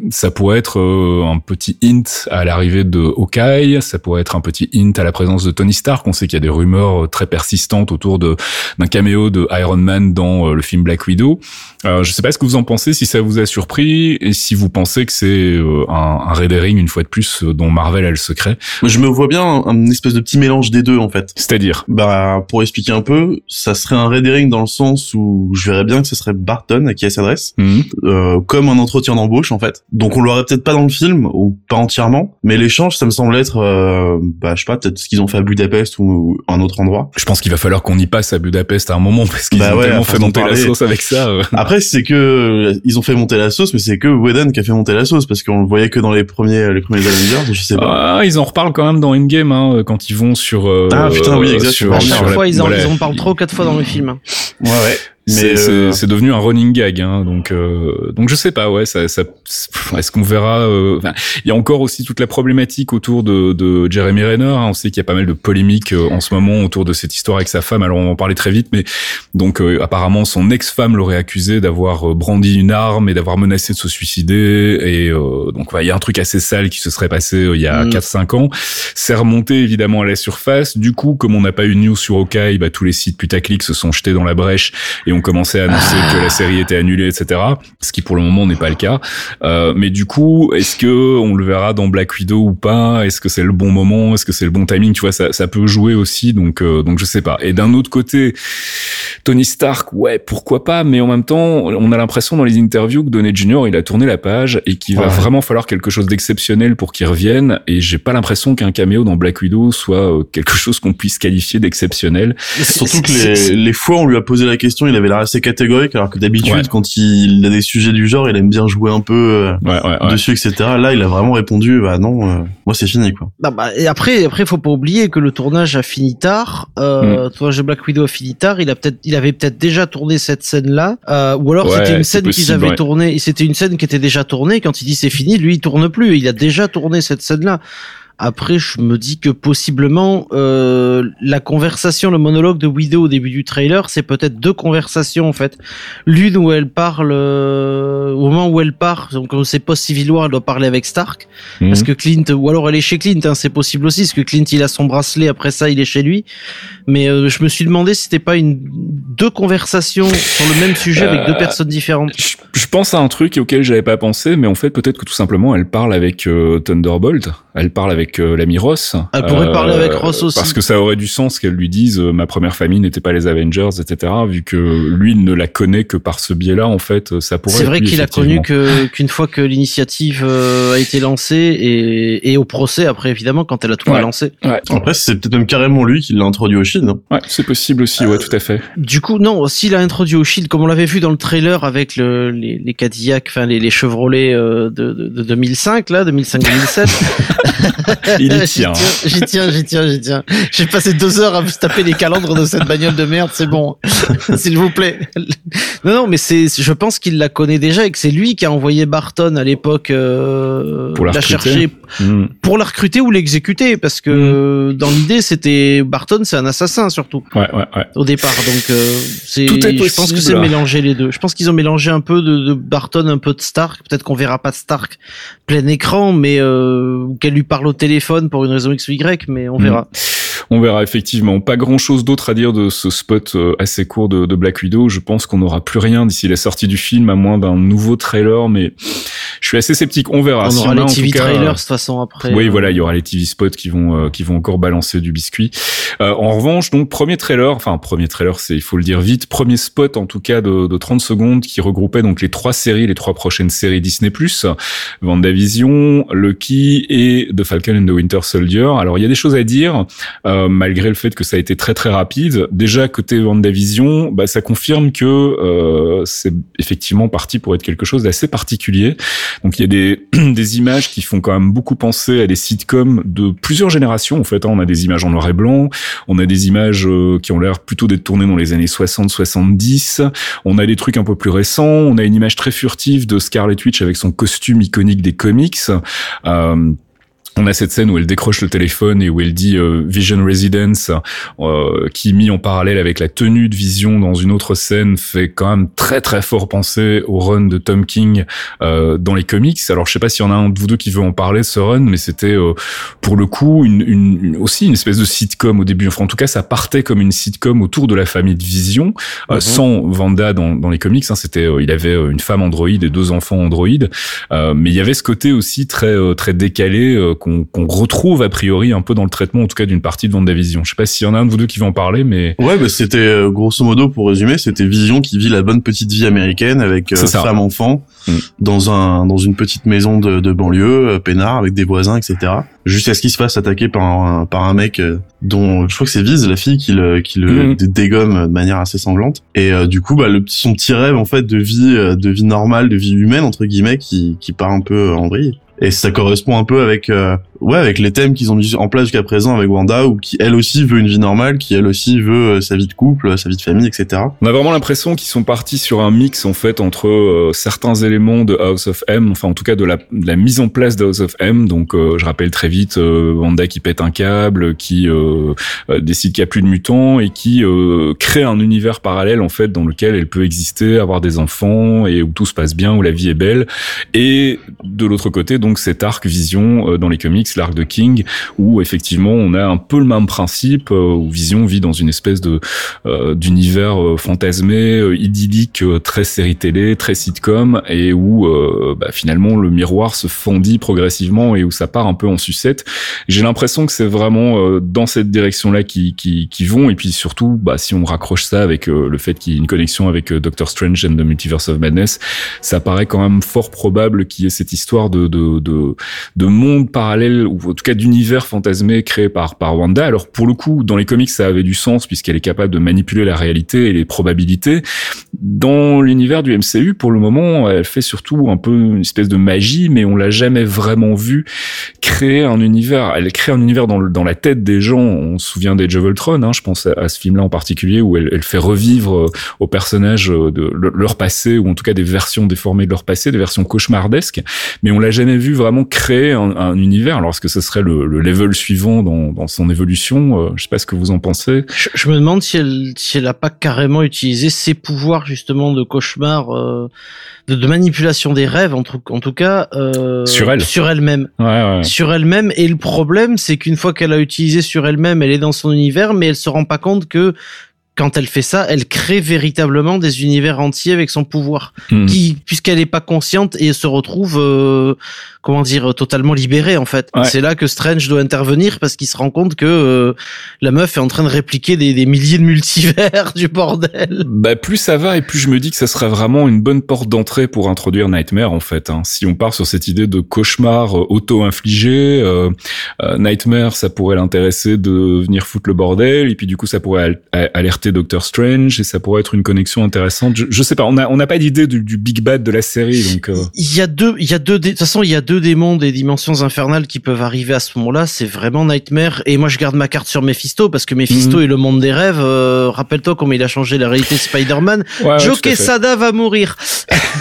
Speaker 1: ça pourrait être un petit hint à l'arrivée de Hawkeye, ça pourrait être un petit hint à la présence de Tony Stark. On sait qu'il y a des rumeurs très persistantes autour de d'un caméo de Iron Man dans le film Black Widow. Je sais pas ce que vous en pensez, si ça vous a surpris et si vous pensez que c'est un, un Red Herring une fois de plus dont Marvel a le secret.
Speaker 5: Je me vois bien un, un espèce de petit mélange des deux en fait.
Speaker 1: C'est-à-dire
Speaker 5: bah, pour expliquer un peu, ça serait un red herring dans le sens où je verrais bien que ce serait Barton à qui elle s'adresse,
Speaker 1: Mhm.
Speaker 5: euh, comme un entretien d'embauche en fait. Donc on l'aurait peut-être pas dans le film ou pas entièrement, mais l'échange, ça me semble être, euh, bah, je sais pas, peut-être ce qu'ils ont fait à Budapest ou, ou un autre endroit.
Speaker 1: Je pense qu'il va falloir qu'on y passe à Budapest à un moment parce qu'ils
Speaker 5: Bah
Speaker 1: ont
Speaker 5: ouais,
Speaker 1: tellement fait monter la sauce avec ça. euh. <laughs>
Speaker 5: Après, c'est que ils ont fait monter la sauce, mais c'est que Whedon qui a fait monter la sauce parce qu'on le voyait que dans les premiers, les premiers Avengers, je sais pas.
Speaker 1: Ah, ils en reparlent quand même dans Endgame hein, quand ils vont sur. euh,
Speaker 5: Ah, putain, oui.
Speaker 1: Sur-
Speaker 5: À
Speaker 2: À
Speaker 1: sur
Speaker 2: chaque
Speaker 1: la-
Speaker 2: fois, ils en,
Speaker 1: voilà.
Speaker 2: ils en parlent trop quatre fois dans le film.
Speaker 5: Ouais, ouais.
Speaker 1: C'est
Speaker 5: euh,
Speaker 1: devenu un running gag, hein, donc euh, donc je sais pas, ouais, ça, ça est-ce qu'on verra euh, enfin, Il y a encore aussi toute la problématique autour de, de Jeremy Renner. hein. on sait qu'il y a pas mal de polémiques euh, en ce moment autour de cette histoire avec sa femme. Alors on va en parler très vite, mais donc euh, apparemment son ex-femme l'aurait accusé d'avoir euh, brandi une arme et d'avoir menacé de se suicider. Et euh, donc ouais, il y a un truc assez sale qui se serait passé euh, il y a
Speaker 2: Mm.
Speaker 1: 4-5 ans. C'est remonté évidemment à la surface. Du coup, comme on n'a pas eu de news sur Hawkeye, bah, tous les sites putaclic se sont jetés dans la brèche et ont commencé à annoncer que la série était annulée, etc. Ce qui pour le moment n'est pas le cas. Euh, mais du coup, est-ce que on le verra dans Black Widow ou pas? Est-ce que c'est le bon moment? Est-ce que c'est le bon timing? Tu vois, ça, ça peut jouer aussi. Donc, euh, donc je sais pas. Et d'un autre côté, Tony Stark, ouais, pourquoi pas Mais en même temps, on a l'impression dans les interviews que Downey Jr. il a tourné la page et qu'il va vraiment falloir quelque chose d'exceptionnel pour qu'il revienne. Et j'ai pas l'impression qu'un caméo dans Black Widow soit euh, quelque chose qu'on puisse qualifier d'exceptionnel.
Speaker 5: Surtout que les, les fois où on lui a posé la question, il avait l'air assez catégorique, alors que d'habitude,
Speaker 1: Ouais.
Speaker 5: quand il a des sujets du genre, il aime bien jouer un peu euh,
Speaker 1: Ouais, ouais, ouais.
Speaker 5: dessus, etc. Là, il a vraiment répondu, bah non, euh, moi c'est fini, quoi.
Speaker 2: Bah, bah, et après, après, faut pas oublier que le tournage a fini tard.
Speaker 1: Mm.
Speaker 2: Euh, le tournage de Black Widow a fini tard. Il a peut-être, il avait peut-être déjà tourné cette scène-là, euh, ou alors
Speaker 1: Ouais,
Speaker 2: c'était une scène qu'ils avaient
Speaker 1: ouais.
Speaker 2: tournée. C'était une scène qui était déjà tournée. Quand il dit c'est fini, lui il tourne plus. Il a déjà tourné cette scène-là. Après, je me dis que possiblement euh, la conversation, le monologue de Widow au début du trailer, c'est peut-être deux conversations en fait. L'une où elle parle euh, au moment où elle part, donc on sait pas Civil War, elle doit parler avec Stark.
Speaker 1: Mhm.
Speaker 2: Parce que Clint, ou alors elle est chez Clint, hein, c'est possible aussi, parce que Clint il a son bracelet, après ça il est chez lui. Mais euh, je me suis demandé si c'était pas une deux conversations sur le même sujet avec deux
Speaker 1: Euh,
Speaker 2: personnes différentes.
Speaker 1: Je, je pense à un truc auquel j'avais pas pensé, mais en fait peut-être que tout simplement elle parle avec euh, Thunderbolt, elle parle avec euh, l'ami Ross.
Speaker 2: Elle pourrait parler avec Ross aussi.
Speaker 1: Parce que ça aurait du sens qu'elle lui dise euh, ma première famille n'était pas les Avengers, etc. Vu que lui il ne la connaît que par ce biais-là, en fait, euh, ça pourrait.
Speaker 2: C'est vrai qu'il a connu que qu'une fois que l'initiative euh, a été lancée et, et au procès après évidemment quand elle a tout
Speaker 1: Ouais. Ouais,
Speaker 5: Après, c'est peut-être même carrément lui qui l'a introduit au Shield. hein.
Speaker 1: ouais c'est possible aussi, ouais, tout à fait.
Speaker 2: Du coup, non, s'il a introduit au Shield, comme on l'avait vu dans le trailer avec le, les, les Cadillac, enfin les, les Chevrolet euh, de, de, de 2005, là, 2005-2007. <laughs> <laughs>
Speaker 1: Il y tient.
Speaker 2: J'y tiens, j'y tiens, j'y tiens. J'ai passé deux heures à me taper les calendres de cette bagnole de merde, c'est bon. <laughs> S'il vous plaît. Non, non, mais c'est, je pense qu'il la connaît déjà et que c'est lui qui a envoyé Barton à l'époque euh,
Speaker 1: Pour la
Speaker 2: chercher
Speaker 1: Hmm.
Speaker 2: pour la recruter ou l'exécuter parce que euh, dans l'idée c'était Barton c'est un assassin surtout
Speaker 1: Ouais, ouais, ouais.
Speaker 2: au départ. Donc euh, c'est, je pense que c'est mélanger les deux. Je pense qu'ils ont mélangé un peu de, de Barton, un peu de Stark. Peut-être qu'on verra pas de Stark plein écran, mais euh, qu'elle lui parle au téléphone pour une raison X ou Y, mais on
Speaker 1: Mm.
Speaker 2: verra.
Speaker 1: On verra effectivement. Pas grand chose d'autre à dire de ce spot euh, assez court de, de Black Widow. Je pense qu'on n'aura plus rien d'ici la sortie du film, à moins d'un nouveau trailer, mais je suis assez sceptique. On verra.
Speaker 2: on
Speaker 1: Si
Speaker 2: aura les TV
Speaker 1: cas,
Speaker 2: trailers de toute façon après.
Speaker 1: Oui,
Speaker 2: euh,
Speaker 1: voilà, il y aura les TV spots qui vont euh, qui vont encore balancer du biscuit. Euh, en revanche, donc premier trailer, enfin premier trailer, c'est il faut le dire vite, premier spot en tout cas de, de 30 secondes qui regroupait donc les trois séries, les trois prochaines séries Disney+, WandaVision, Lucky et The Falcon and the Winter Soldier. Alors il y a des choses à dire euh, malgré le fait que ça a été très très rapide. Déjà côté WandaVision, bah ça confirme que euh, c'est effectivement parti pour être quelque chose d'assez particulier. Donc il y a des <clears throat> des images qui font quand même beaucoup penser à des sitcoms de plusieurs générations en fait. hein. On a des images en noir et blanc, on a des images euh, qui ont l'air plutôt d'être tournées dans les années 60-70. On a des trucs un peu plus récents. On a une image très furtive de Scarlet Witch avec son costume iconique des comics. Euh, on a cette scène où elle décroche le téléphone et où elle dit euh, Vision Residence, euh, qui mis en parallèle avec la tenue de Vision dans une autre scène fait quand même très très fort penser au run de Tom King euh, dans les comics. Alors je sais pas s'il y en a un de vous deux qui veut en parler ce run, mais c'était pour le coup une, une, aussi une espèce de sitcom au début. Enfin en tout cas ça partait comme une sitcom autour de la famille de Vision, mhm. sans Vanda dans, dans les comics. Hein, c'était il avait une femme androïde et deux enfants androïdes, mais il y avait ce côté aussi très très décalé qu'on retrouve a priori un peu dans le traitement, en tout cas d'une partie de Vendavision. Je sais pas s'il y en a un de vous deux qui va en parler, mais
Speaker 5: ouais, bah c'était euh, grosso modo pour résumer, c'était Vision qui vit la bonne petite vie américaine avec euh, femme enfant mm. dans un dans une petite maison de, de banlieue, euh, peinard avec des voisins, etc. Jusqu'à ce qu'il se fasse attaquer par un par un mec euh, dont je crois que c'est Viz la fille qui le qui le mm. dégomme de manière assez sanglante. Et du coup, bah le son petit rêve en fait de vie de vie normale, de vie humaine entre guillemets, qui qui part un peu en vrille et ça correspond un peu avec euh, ouais avec les thèmes qu'ils ont mis en place jusqu'à présent avec Wanda ou qui elle aussi veut une vie normale qui elle aussi veut euh, sa vie de couple sa vie de famille etc
Speaker 1: on a vraiment l'impression qu'ils sont partis sur un mix en fait entre euh, certains éléments de House of M enfin en tout cas de la, de la mise en place de House of M. Donc je rappelle très vite Wanda qui pète un câble qui décide qu'il n'y a plus de mutants et qui crée un univers parallèle en fait dans lequel elle peut exister avoir des enfants et où tout se passe bien où la vie est belle. Et de l'autre côté donc donc cet arc Vision euh, dans les comics, l'arc de King, où effectivement on a un peu le même principe, euh, où Vision vit dans une espèce de euh, d'univers fantasmé, idyllique, très série télé, très sitcom, et où bah, finalement le miroir se fondit progressivement et où ça part un peu en sucette. J'ai l'impression que c'est vraiment dans cette direction-là qui, qui, qui vont, et puis surtout, bah, si on raccroche ça avec le fait qu'il y ait une connexion avec Doctor Strange and the Multiverse of Madness, ça paraît quand même fort probable qu'il y ait cette histoire de, de de, de, monde parallèle ou en tout cas d'univers fantasmé créé par, par Wanda. Alors pour le coup, dans les comics, ça avait du sens puisqu'elle est capable de manipuler la réalité et les probabilités. Dans l'univers du MCU, pour le moment, elle fait surtout un peu une espèce de magie, mais on l'a jamais vraiment vu créer un univers. Elle crée un univers dans, dans la tête des gens. On se souvient d'Age of Ultron, hein, je pense à, ce film-là en particulier, où elle, elle fait revivre euh, aux personnages euh, de leur passé, ou en tout cas des versions déformées de leur passé, des versions cauchemardesques. Mais on l'a jamais vu vraiment créer un, univers. Alors est-ce que ce serait le, level suivant dans, dans son évolution euh, Je sais pas ce que vous en pensez.
Speaker 2: Je, me demande si elle si elle a pas carrément utilisé ses pouvoirs justement de cauchemar, euh, de, de, manipulation des rêves en tout, en tout cas
Speaker 1: euh, sur elle,
Speaker 2: sur elle-même,
Speaker 1: ouais, ouais.
Speaker 2: sur elle-même. Et le problème, c'est qu'une fois qu'elle a utilisé sur elle-même, elle est dans son univers, mais elle se rend pas compte que quand elle fait ça, elle crée véritablement des univers entiers avec son pouvoir, hmm. qui, puisqu'elle n'est pas consciente et se retrouve, euh, comment dire, totalement libérée en fait. C'est là que Strange doit intervenir parce qu'il se rend compte que euh, la meuf est en train de répliquer des, des, milliers de multivers <laughs> du bordel.
Speaker 1: Bah plus ça va et plus je me dis que ça serait vraiment une bonne porte d'entrée pour introduire Nightmare en fait. Hein. Si on part sur cette idée de cauchemar euh, auto-infligé, Nightmare ça pourrait l'intéresser de venir foutre le bordel et puis du coup ça pourrait alerter Doctor Strange et ça pourrait être une connexion intéressante. Je, je sais pas, on a on n'a pas d'idée du, du, big bad de la série donc. Euh.
Speaker 2: Il y a deux, il y a deux, de toute façon il y a deux démons des dimensions infernales qui peuvent arriver à ce moment-là. C'est vraiment Nightmare et moi je garde ma carte sur Mephisto parce que Mephisto mhm. est le monde des rêves. Euh, rappelle-toi comment il a changé la réalité de Spider-Man. Ouais, Joe Quesada va mourir.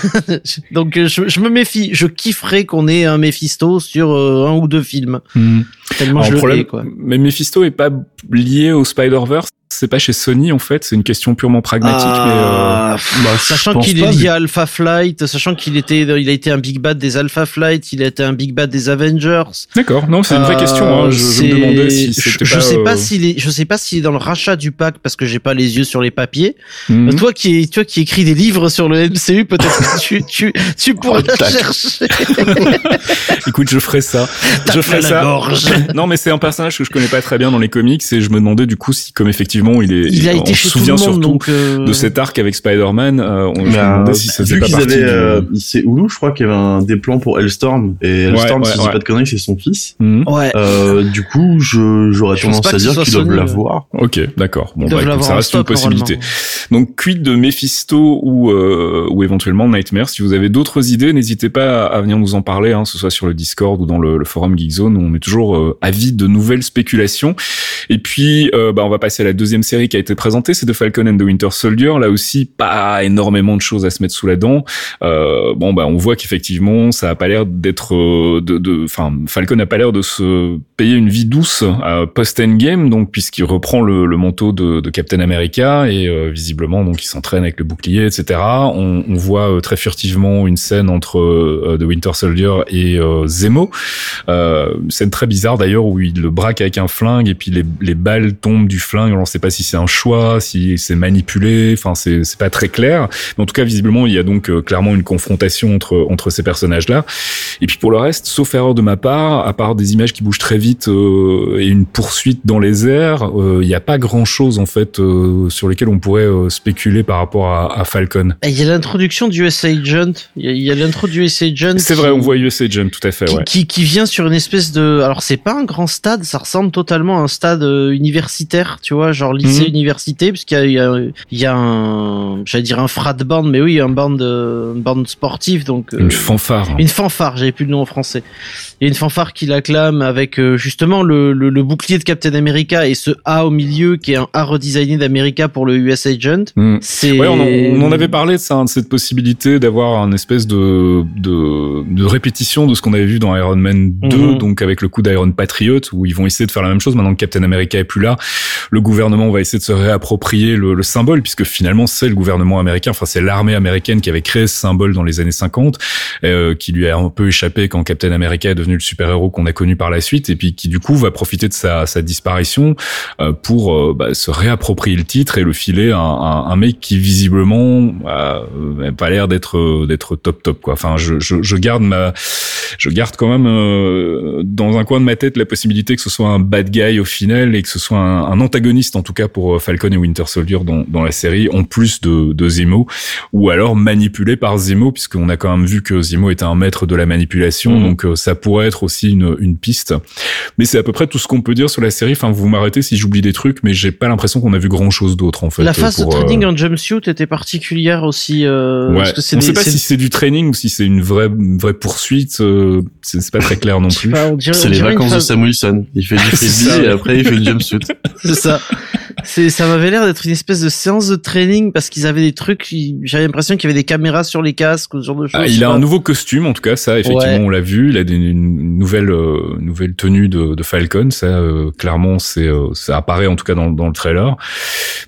Speaker 2: <laughs> donc euh, je, je, me méfie. Je kifferais qu'on ait un Mephisto sur un ou deux films. Mhm. Tellement je le quoi.
Speaker 1: Mais Mephisto est pas lié au Spider-Verse c'est pas chez Sony en fait, c'est une question purement pragmatique. mais euh,
Speaker 2: ah, bah, sachant qu'il est lié à Alpha Flight, sachant qu'il était, il a été un big bad des Alpha Flight, il a été un big bad des Avengers.
Speaker 1: D'accord, non, c'est une vraie euh, question. Hein. Je, je, me demandais si
Speaker 2: c'était je, je sais pas euh, s'il est, je sais pas s'il est dans le rachat du pack parce que j'ai pas les yeux sur les papiers. Mhm. Toi qui, toi qui écris des livres sur le MCU, peut-être que tu, tu, tu <laughs> pourras oh, chercher. <laughs>
Speaker 1: Écoute, je ferai ça. je ferai ça. non, mais c'est un personnage que je connais pas très bien dans les comics et je me demandais du coup si, comme effectivement il est.
Speaker 2: Il a été on se souvient surtout
Speaker 1: euh, de cet arc avec Spider-Man. Euh, on
Speaker 5: bah, si ça vu qu'ils avaient, euh, c'est Hulu, je crois qu'il y avait un des plans pour Hellstorm et Hellstorm, si je dis pas de conneries, c'est son fils.
Speaker 2: Mhm. Ouais.
Speaker 5: Euh, du coup, je j'aurais tendance à dire qu'ils doivent l'avoir.
Speaker 1: Ok, d'accord. Bon, bah, écoute, ça reste une possibilité. Donc, quid de Mephisto ou euh, ou éventuellement Nightmare? Si vous avez d'autres idées, n'hésitez pas à venir nous en parler, hein, que ce soit sur le Discord ou dans le, le forum Geekzone. On est toujours avide de nouvelles spéculations. Et puis, bah, on va passer à la deuxième deuxième série qui a été présentée, c'est The Falcon and the Winter Soldier. Là aussi, pas énormément de choses à se mettre sous la dent. Euh, bon, bah, on voit qu'effectivement, ça a pas l'air d'être, euh, de, enfin, Falcon n'a pas l'air de se payer une vie douce à post-endgame, donc puisqu'il reprend le, le manteau de, de, Captain America et euh, visiblement, donc, il s'entraîne avec le bouclier, etc. On, on voit euh, très furtivement une scène entre The Winter Soldier et Zemo, scène très bizarre d'ailleurs où il le braque avec un flingue et puis les, les balles tombent du flingue. On pas si c'est un choix, si c'est manipulé. Enfin, c'est c'est pas très clair. Mais en tout cas, visiblement, il y a donc clairement une confrontation entre entre ces personnages-là. Et puis pour le reste, sauf erreur de ma part, à part des images qui bougent très vite euh, et une poursuite dans les airs, euh, il n'y a pas grand-chose en fait euh, sur lesquels on pourrait spéculer par rapport à, à Falcon.
Speaker 2: Il y a l'introduction du US Agent. Il y a, l'intro du US Agent.
Speaker 1: C'est vrai, on voit US Agent, tout à fait.
Speaker 2: Qui,
Speaker 1: ouais.
Speaker 2: qui, qui, vient sur une espèce de. Alors c'est pas un grand stade, ça ressemble totalement à un stade universitaire, tu vois, genre lycée mhm. université, puisqu'il y a, il y a, un, j'allais dire un frat band, mais oui, un band, une bande sportive, donc.
Speaker 1: Une fanfare.
Speaker 2: Une fanfare, j'avais plus le nom en français. Il y a une fanfare qui l'acclame avec euh, justement le, le, le, bouclier de Captain America et ce A au milieu qui est un A redesigné d'America pour le US Agent.
Speaker 1: Hmm. C'est. Ouais, on, on, en avait parlé de ça, hein, de cette possibilité d'avoir un espèce de, de, de répétition de ce qu'on avait vu dans Iron Man 2, mhm. donc avec le coup d'Iron Patriot où ils vont essayer de faire la même chose maintenant que Captain America est plus là. Le gouvernement va essayer de se réapproprier le, le symbole puisque finalement c'est le gouvernement américain, enfin c'est l'armée américaine qui avait créé ce symbole dans les années 50, euh, qui lui a un peu échappé quand Captain America est devenu le super-héros qu'on a connu par la suite, et puis qui du coup va profiter de sa, sa disparition euh, pour euh, bah, se réapproprier le titre et le filer à un, un, mec qui visiblement euh, n'a pas l'air d'être d'être top top quoi. Enfin, je, je, je, garde ma, je garde quand même dans un coin de ma tête la possibilité que ce soit un bad guy au final et que ce soit un, un antagoniste en tout cas pour Falcon et Winter Soldier dans, dans la série, en plus de, de Zemo, ou alors manipulé par Zemo puisqu'on a quand même vu que Zemo était un maître de la manipulation, mmh. donc ça pourrait être aussi une, une piste. Mais c'est à peu près tout ce qu'on peut dire sur la série. Enfin, vous m'arrêtez si j'oublie des trucs, mais j'ai pas l'impression qu'on a vu grand chose d'autre en fait.
Speaker 2: La phase de training euh, en jumpsuit était particulière aussi. Euh,
Speaker 1: ouais. Parce que On sait pas si c'est du training ou si c'est une vraie, une vraie poursuite. Euh, c'est pas très clair non plus.
Speaker 5: C'est les vacances de Sam Wilson. Il fait du <laughs> frisbee et après il fait du jumpsuit. <laughs>
Speaker 2: c'est ça. C'est, ça m'avait l'air d'être une espèce de séance de training parce qu'ils avaient des trucs. J'avais l'impression qu'il y avait des caméras sur les casques, ce genre de choses.
Speaker 1: Ah, il a un nouveau costume, en tout cas, ça, effectivement, on l'a vu. Il a des, une nouvelle, euh, nouvelle tenue de, de Falcon. Ça, euh, clairement, c'est, euh, ça apparaît en tout cas dans, dans le trailer.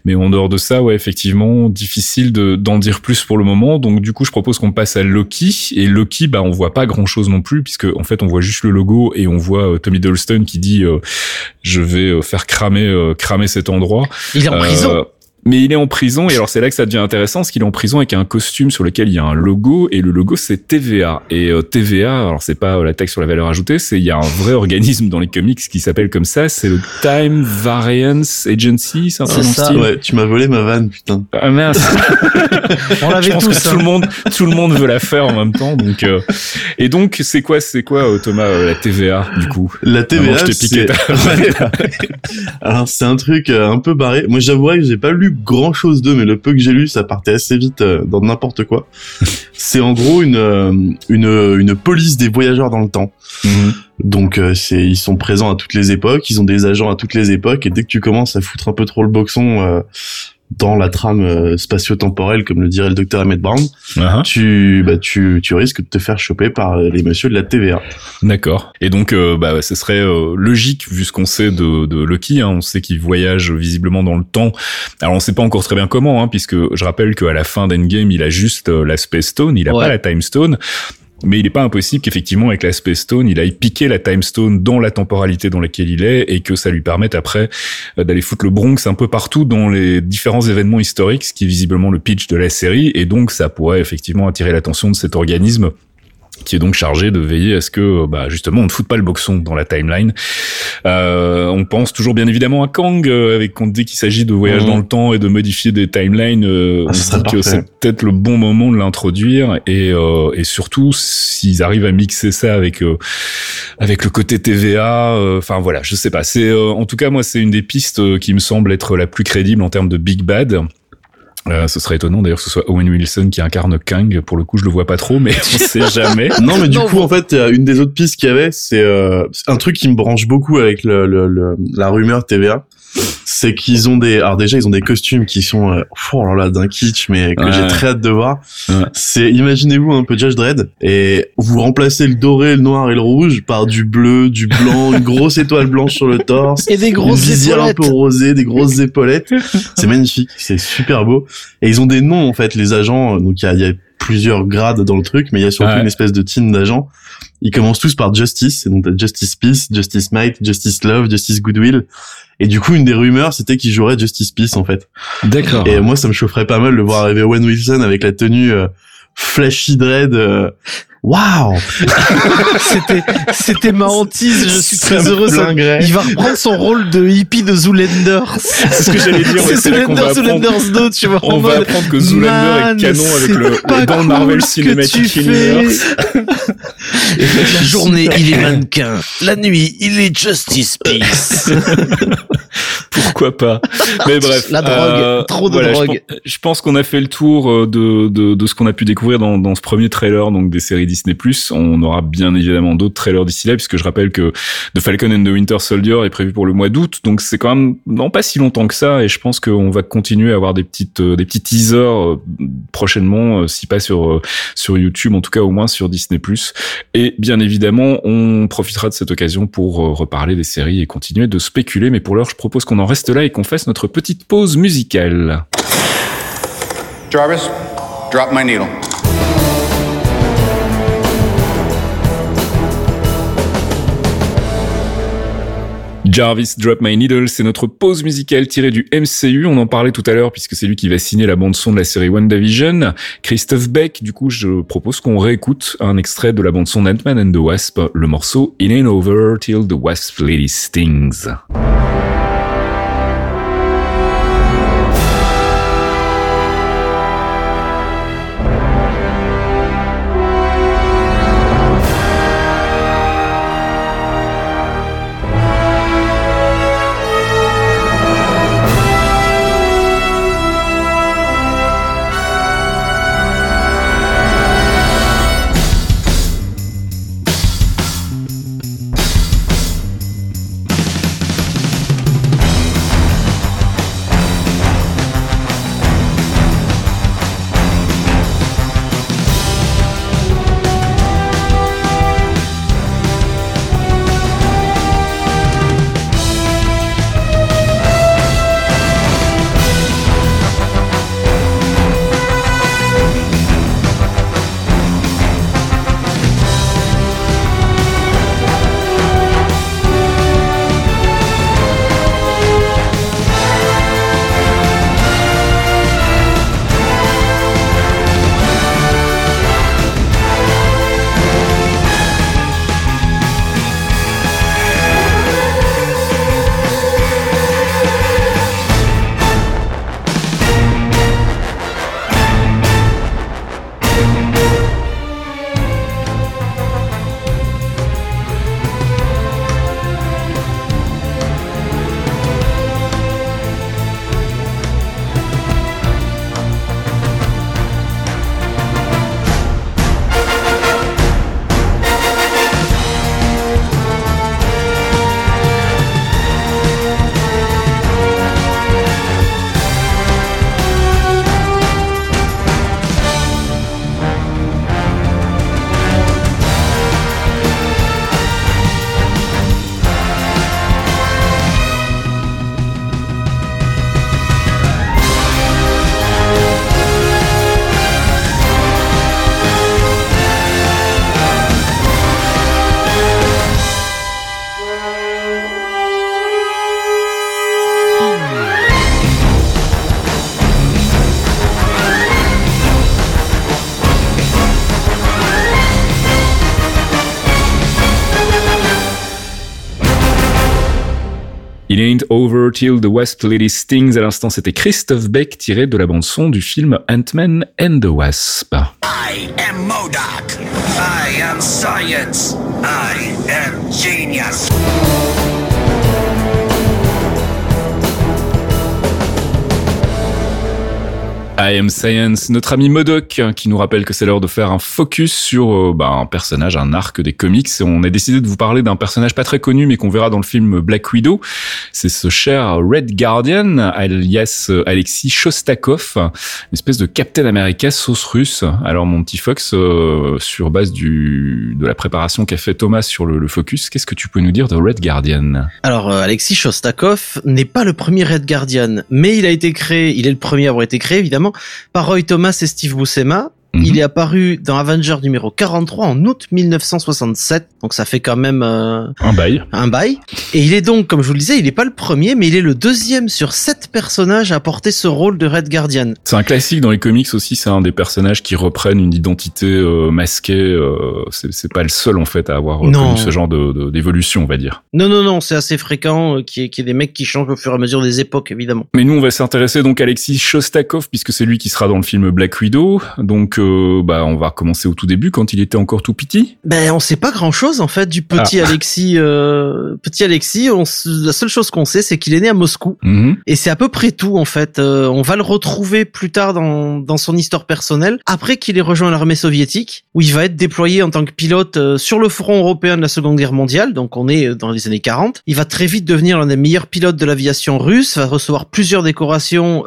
Speaker 1: Mais en dehors de ça, ouais, effectivement, difficile de, d'en dire plus pour le moment. Donc, du coup, je propose qu'on passe à Loki. Et Loki, bah, on voit pas grand chose non plus, puisque en fait, on voit juste le logo et on voit Tommy Dolston qui dit, je vais faire cramer, cramer cet endroit.
Speaker 2: Il est en prison. Euh,
Speaker 1: mais il est en prison et alors c'est là que ça devient intéressant, parce qu'il est en prison avec un costume sur lequel il y a un logo et le logo c'est TVA et euh, TVA alors c'est pas la taxe sur la valeur ajoutée, c'est il y a un vrai organisme dans les comics qui s'appelle comme ça, c'est le Time Variance Agency, c'est un peu
Speaker 5: ça. Ouais, tu m'as volé ma vanne putain.
Speaker 1: Ah mince. <laughs> On l'avait tous. Que tout le monde tout le monde veut la faire en même temps donc euh... et donc c'est quoi c'est quoi euh, Thomas euh, la TVA du coup?
Speaker 5: La TVA c'est <laughs> alors c'est un truc un peu barré. Moi j'avouerais que j'ai pas lu grand chose d'eux, mais le peu que j'ai lu, ça partait assez vite euh, dans n'importe quoi. <laughs> c'est en gros une, euh, une, une police des voyageurs dans le temps. Mhm. Donc euh, c'est ils sont présents à toutes les époques, ils ont des agents à toutes les époques et dès que tu commences à foutre un peu trop le boxon dans la trame euh, spatio-temporelle, comme le dirait le docteur Emmett Brown, uh-huh. tu, bah, tu, tu risques de te faire choper par euh, les messieurs de la TVA.
Speaker 1: D'accord. Et donc, euh, bah, ce serait logique vu ce qu'on sait de, de Loki. Hein. On sait qu'il voyage visiblement dans le temps. Alors, on sait pas encore très bien comment, hein, puisque je rappelle qu'à la fin d'Endgame, il a juste la Space Stone, il a pas la Time Stone. Mais il n'est pas impossible qu'effectivement, avec la Space Stone, il aille piquer la Time Stone dans la temporalité dans laquelle il est et que ça lui permette après euh, d'aller foutre le Bronx un peu partout dans les différents événements historiques, ce qui est visiblement le pitch de la série. Et donc, ça pourrait effectivement attirer l'attention de cet organisme qui est donc chargé de veiller à ce que bah, justement on ne foute pas le boxon dans la timeline. Euh, on pense toujours bien évidemment à Kang euh, avec quand dès qu'il s'agit de voyage dans le temps et de modifier des timelines, euh, ah, on se dit que c'est peut-être le bon moment de l'introduire et, euh, et surtout s'ils arrivent à mixer ça avec euh, avec le côté TVA. Enfin voilà, je sais pas. C'est en tout cas moi c'est une des pistes qui me semble être la plus crédible en termes de Big Bad. Euh, ce serait étonnant d'ailleurs que ce soit Owen Wilson qui incarne Kang. Pour le coup, je le vois pas trop, mais on <laughs> sait jamais.
Speaker 5: non, mais du coup, en fait, une des autres pistes qu'il y avait, c'est euh, un truc qui me branche beaucoup avec le, le, la rumeur TVA. C'est qu'ils ont des, alors déjà ils ont des costumes qui sont, euh, oh là là, d'un kitsch, mais que j'ai très hâte de voir. C'est, imaginez-vous un peu Judge Dredd et vous remplacez le doré, le noir et le rouge par du bleu, du blanc, une grosse étoile blanche sur le torse
Speaker 2: et des grosses une visière
Speaker 5: un peu rosée, des grosses épaulettes. C'est magnifique, c'est super beau. Et ils ont des noms en fait, les agents. Donc il y a, y a plusieurs grades dans le truc, mais il y a surtout une espèce de team d'agents. Ils commencent tous par Justice, et donc t'as Justice Peace, Justice Might, Justice Love, Justice Goodwill. Et du coup, une des rumeurs, c'était qu'il jouerait Justice Peace, en fait.
Speaker 1: D'accord.
Speaker 5: Et moi, ça me chaufferait pas mal de voir arriver Owen Wilson avec la tenue euh, flashy dread, euh, Waouh <laughs>
Speaker 2: C'était c'était ma hantise. Je suis très heureux. il va reprendre son rôle de hippie de Zoolander.
Speaker 1: C'est ce que j'allais dire.
Speaker 2: C'est Zoolander, Zoolander's 2, tu vois.
Speaker 1: On va apprendre que Zoolander est canon avec le, dans le Marvel Cinematic Universe. <laughs>
Speaker 2: La journée, il est mannequin. La nuit, il est Justice Peace. <laughs>
Speaker 1: Pourquoi pas Mais bref.
Speaker 2: La drogue, euh, trop de drogue.
Speaker 1: Je pense, qu'on a fait le tour euh, de, de, de ce qu'on a pu découvrir dans, dans ce premier trailer, donc des séries Disney+. On aura bien évidemment d'autres trailers d'ici là, puisque je rappelle que The Falcon and the Winter Soldier est prévu pour le mois d'août, donc c'est quand même non pas si longtemps que ça, et je pense qu'on va continuer à avoir des petites euh, des petits teasers prochainement, si pas sur sur YouTube, en tout cas au moins sur Disney+. Et bien évidemment, on profitera de cette occasion pour reparler des séries et continuer de spéculer. Mais pour l'heure, je propose qu'on en reste là et qu'on fasse notre petite pause musicale.
Speaker 6: Jarvis, drop my needle.
Speaker 1: Jarvis Drop My Needle, c'est notre pause musicale tirée du MCU. On en parlait tout à l'heure puisque c'est lui qui va signer la bande son de la série WandaVision. Christophe Beck, du coup, je propose qu'on réécoute un extrait de la bande son d'Ant-Man and the Wasp, le morceau It Ain't Over Till the Wasp Lady Stings. The West Lady Stings. À l'instant, c'était Christophe Beck tiré de la bande-son du film Ant-Man and the Wasp. I Am Science, notre ami Modoc hein, qui nous rappelle que c'est l'heure de faire un focus sur euh, bah, un personnage, un arc des comics. on a décidé de vous parler d'un personnage pas très connu mais qu'on verra dans le film Black Widow. C'est ce cher Red Guardian, alias euh, Alexis Shostakov, une espèce de Captain America sauce russe. Alors mon petit Fox, euh, sur base du de la préparation qu'a fait Thomas sur le, le focus, qu'est-ce que tu peux nous dire de Red Guardian?
Speaker 2: Alors Alexis Shostakov n'est pas le premier Red Guardian, mais il a été créé, il est le premier à avoir été créé évidemment par Roy Thomas et Steve Buscema Mhm. Il est apparu dans Avenger numéro 43 en août 1967, donc ça fait quand même euh,
Speaker 1: un bail.
Speaker 2: Un bail. Et il est donc, comme je vous le disais, il n'est pas le premier, mais il est le deuxième sur sept personnages à porter ce rôle de Red Guardian.
Speaker 1: C'est un classique dans les comics aussi. C'est un des personnages qui reprennent une identité euh, masquée. Euh, c'est pas le seul en fait à avoir connu ce genre de d'évolution, on va dire.
Speaker 2: Non, non, non, c'est assez fréquent qu'il y, ait des mecs qui changent au fur et à mesure des époques, évidemment.
Speaker 1: Mais nous, on va s'intéresser donc à Alexis Shostakov puisque c'est lui qui sera dans le film Black Widow. Donc bah on va commencer au tout début quand il était encore tout petit.
Speaker 2: Ben on sait pas grand chose en fait du petit ah. Alexis. Euh, petit Alexis, on, la seule chose qu'on sait c'est qu'il est né à Moscou mhm. et c'est à peu près tout en fait. Euh, on va le retrouver plus tard dans dans son histoire personnelle après qu'il ait rejoint l'armée soviétique où il va être déployé en tant que pilote euh, sur le front européen de la Seconde Guerre mondiale. Donc on est dans les années 40. Il va très vite devenir l'un des meilleurs pilotes de l'aviation russe. Va recevoir plusieurs décorations,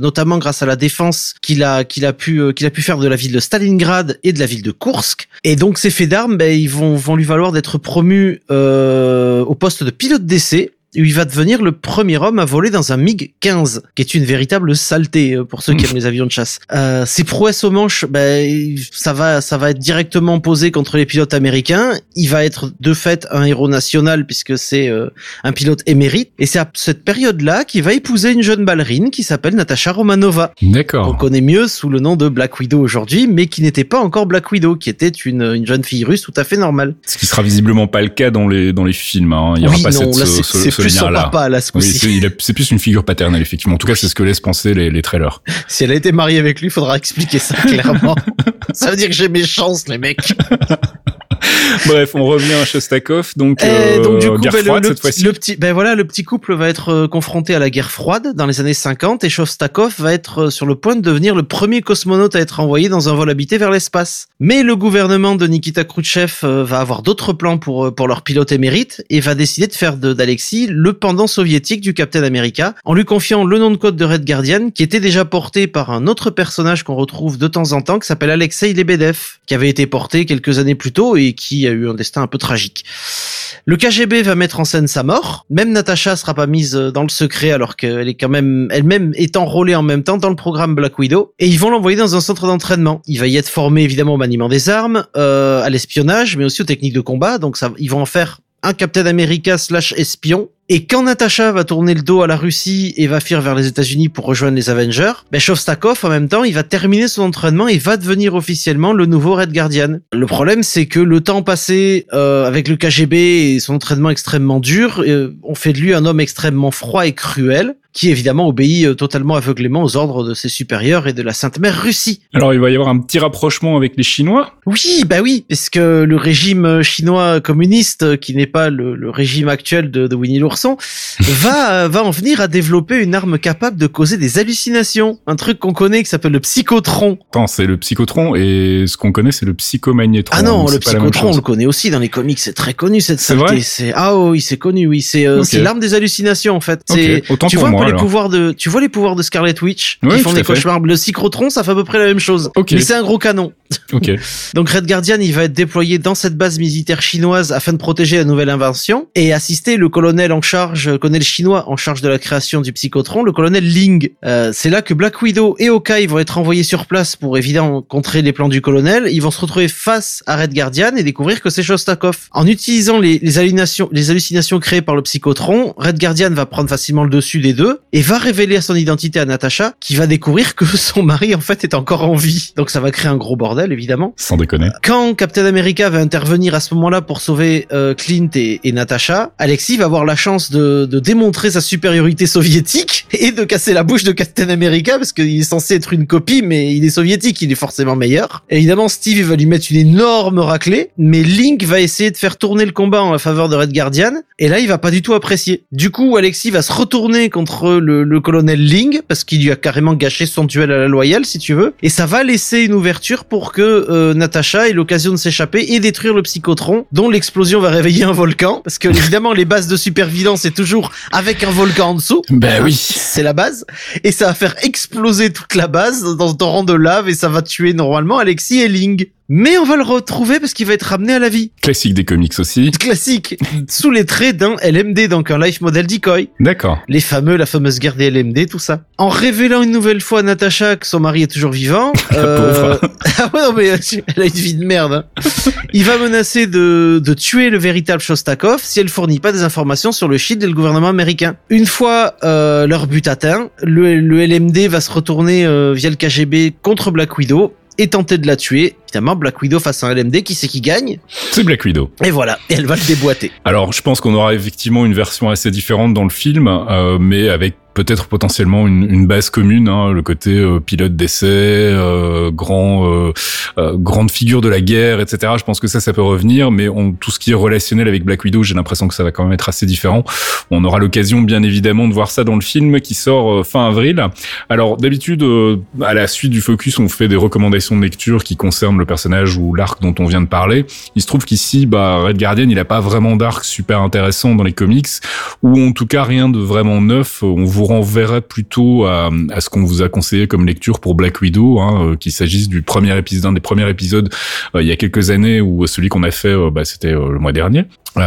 Speaker 2: notamment grâce à la défense qu'il a qu'il a pu qu'il a pu faire de la ville de Stalingrad et de la ville de Kursk. Et donc ces faits d'armes, ben, ils vont, vont lui valoir d'être promu euh, au poste de pilote d'essai où il va devenir le premier homme à voler dans un MiG-15, qui est une véritable saleté euh, pour ceux qui aiment <laughs> les avions de chasse. Euh, ses prouesses au manche, ben, ça va, ça va être directement posé contre les pilotes américains. Il va être de fait un héros national puisque c'est euh, un pilote émérite. Et c'est à cette période-là qu'il va épouser une jeune ballerine qui s'appelle Natasha Romanova.
Speaker 1: D'accord.
Speaker 2: On connaît mieux sous le nom de Black Widow aujourd'hui, mais qui n'était pas encore Black Widow, qui était une, une jeune fille russe tout à fait normale.
Speaker 1: Ce qui sera visiblement pas le cas dans les dans les films. Hein. Il y aura pas cette,
Speaker 2: plus son papa là ce
Speaker 1: Oui, c'est plus une figure paternelle effectivement. En tout cas, c'est ce que laissent penser les, les trailers. <laughs>
Speaker 2: Si elle a été mariée avec lui, faudra expliquer ça <laughs> clairement. ça veut dire que j'ai mes chances, les mecs. <laughs> <laughs>
Speaker 1: Bref, on revient à Shostakov, donc, euh, donc du coup, guerre ben, froide
Speaker 2: le,
Speaker 1: cette fois-ci.
Speaker 2: Le petit, ben voilà, le petit couple va être euh, confronté à la guerre froide dans les années 50 et Shostakov va être euh, sur le point de devenir le premier cosmonaute à être envoyé dans un vol habité vers l'espace. Mais le gouvernement de Nikita Khrouchtchev euh, va avoir d'autres plans pour pour leur pilote émérite et va décider de faire d'Alexis le pendant soviétique du Captain America en lui confiant le nom de code de Red Guardian qui était déjà porté par un autre personnage qu'on retrouve de temps en temps qui s'appelle Alexei Lebedev qui avait été porté quelques années plus tôt et qui a eu un destin un peu tragique. Le KGB va mettre en scène sa mort. Même Natasha sera pas mise dans le secret alors qu'elle est quand même elle-même est enrôlée en même temps dans le programme Black Widow. Et ils vont l'envoyer dans un centre d'entraînement. Il va y être formé évidemment au maniement des armes, euh, à l'espionnage, mais aussi aux techniques de combat. Donc ça, ils vont en faire un Captain America slash espion et quand Natasha va tourner le dos à la Russie et va fuir vers les États-Unis pour rejoindre les Avengers, ben Shostakov en même temps, il va terminer son entraînement et va devenir officiellement le nouveau Red Guardian. Le problème, c'est que le temps passé euh, avec le KGB et son entraînement extrêmement dur, euh, on fait de lui un homme extrêmement froid et cruel qui évidemment obéit euh, totalement aveuglément aux ordres de ses supérieurs et de la Sainte Mère Russie.
Speaker 1: Alors il va y avoir un petit rapprochement avec les Chinois
Speaker 2: Oui, bah oui, parce que le régime chinois communiste, qui n'est pas le, régime actuel de, de Winnie va va en venir à développer une arme capable de causer des hallucinations. Un truc qu'on connaît qui s'appelle le psychotron.
Speaker 1: Attends, c'est le psychotron et ce qu'on connaît c'est le psychomagnétron.
Speaker 2: Ah non, le psychotron on le connaît aussi dans les comics, c'est très connu cette saleté. C'est ah oui, c'est connu, oui, c'est euh, c'est l'arme des hallucinations en fait. C'est
Speaker 1: tu vois
Speaker 2: les pouvoirs de, tu vois les pouvoirs de Scarlet Witch qui font des cauchemars. Le cyclotron, ça fait à peu près la même chose. Mais c'est un gros canon. <laughs> Donc Red Guardian, il va être déployé dans cette base militaire chinoise afin de protéger la nouvelle invention et assister le colonel en charge, colonel chinois en charge de la création du psychotron, le colonel Ling. Euh, c'est là que Black Widow et Hawkeye vont être envoyés sur place pour évidemment contrer les plans du colonel. Ils vont se retrouver face à Red Guardian et découvrir que c'est Shostakov. En utilisant les, les hallucinations, les hallucinations créées par le psychotron, Red Guardian va prendre facilement le dessus des deux et va révéler son identité à Natasha, qui va découvrir que <laughs> son mari en fait est encore en vie. Donc ça va créer un gros bordel bordel, évidemment.
Speaker 1: Sans déconner.
Speaker 2: Quand Captain America va intervenir à ce moment-là pour sauver euh, Clint et, et, Natasha, Alexis va avoir la chance de, de, démontrer sa supériorité soviétique et de casser la bouche de Captain America parce qu'il est censé être une copie, mais il est soviétique, il est forcément meilleur. évidemment, Steve va lui mettre une énorme raclée, mais Link va essayer de faire tourner le combat en faveur de Red Guardian, et là, il va pas du tout apprécier. Du coup, Alexis va se retourner contre le, le colonel Ling parce qu'il lui a carrément gâché son duel à la loyale, si tu veux, et ça va laisser une ouverture pour que euh, Natasha ait l'occasion de s'échapper et détruire le psychotron, dont l'explosion va réveiller un volcan, parce que évidemment les bases de c'est toujours avec un volcan en dessous.
Speaker 1: Ben oui,
Speaker 2: c'est la base, et ça va faire exploser toute la base dans un torrent de lave et ça va tuer normalement Alexis et Ling. Mais on va le retrouver parce qu'il va être ramené à la vie.
Speaker 1: Classique des comics aussi.
Speaker 2: Classique. <laughs> Sous les traits d'un LMD, donc un life model decoy.
Speaker 1: D'accord.
Speaker 2: Les fameux, la fameuse guerre des LMD, tout ça. En révélant une nouvelle fois à Natasha que son mari est toujours vivant. <laughs>
Speaker 1: euh... <laughs>
Speaker 2: ah ouais, non, mais elle a une vie de merde. Hein. Il va menacer de, de tuer le véritable Shostakov si elle fournit pas des informations sur le shield et le gouvernement américain. Une fois euh, leur but atteint, le, le LMD va se retourner euh, via le KGB contre Black Widow et tenter de la tuer. Évidemment, Black Widow face à un LMD, qui c'est qui gagne
Speaker 1: C'est Black Widow.
Speaker 2: Et voilà, et elle va le déboîter.
Speaker 1: Alors, je pense qu'on aura effectivement une version assez différente dans le film, euh, mais avec peut-être potentiellement une, une, base commune, hein, le côté euh, pilote d'essai, euh, grand, euh, euh, grande figure de la guerre, etc. Je pense que ça, ça peut revenir, mais on, tout ce qui est relationnel avec Black Widow, j'ai l'impression que ça va quand même être assez différent. On aura l'occasion, bien évidemment, de voir ça dans le film qui sort fin avril. Alors, d'habitude, à la suite du focus, on fait des recommandations de lecture qui concernent le personnage ou l'arc dont on vient de parler. Il se trouve qu'ici, bah, Red Guardian, il a pas vraiment d'arc super intéressant dans les comics, ou en tout cas rien de vraiment neuf. On vous renverrait plutôt à, ce qu'on vous a conseillé comme lecture pour Black Widow, hein, euh, qu'il s'agisse du premier épisode, d'un des premiers épisodes euh, il y a quelques années, ou celui qu'on a fait, euh, bah, c'était le mois dernier.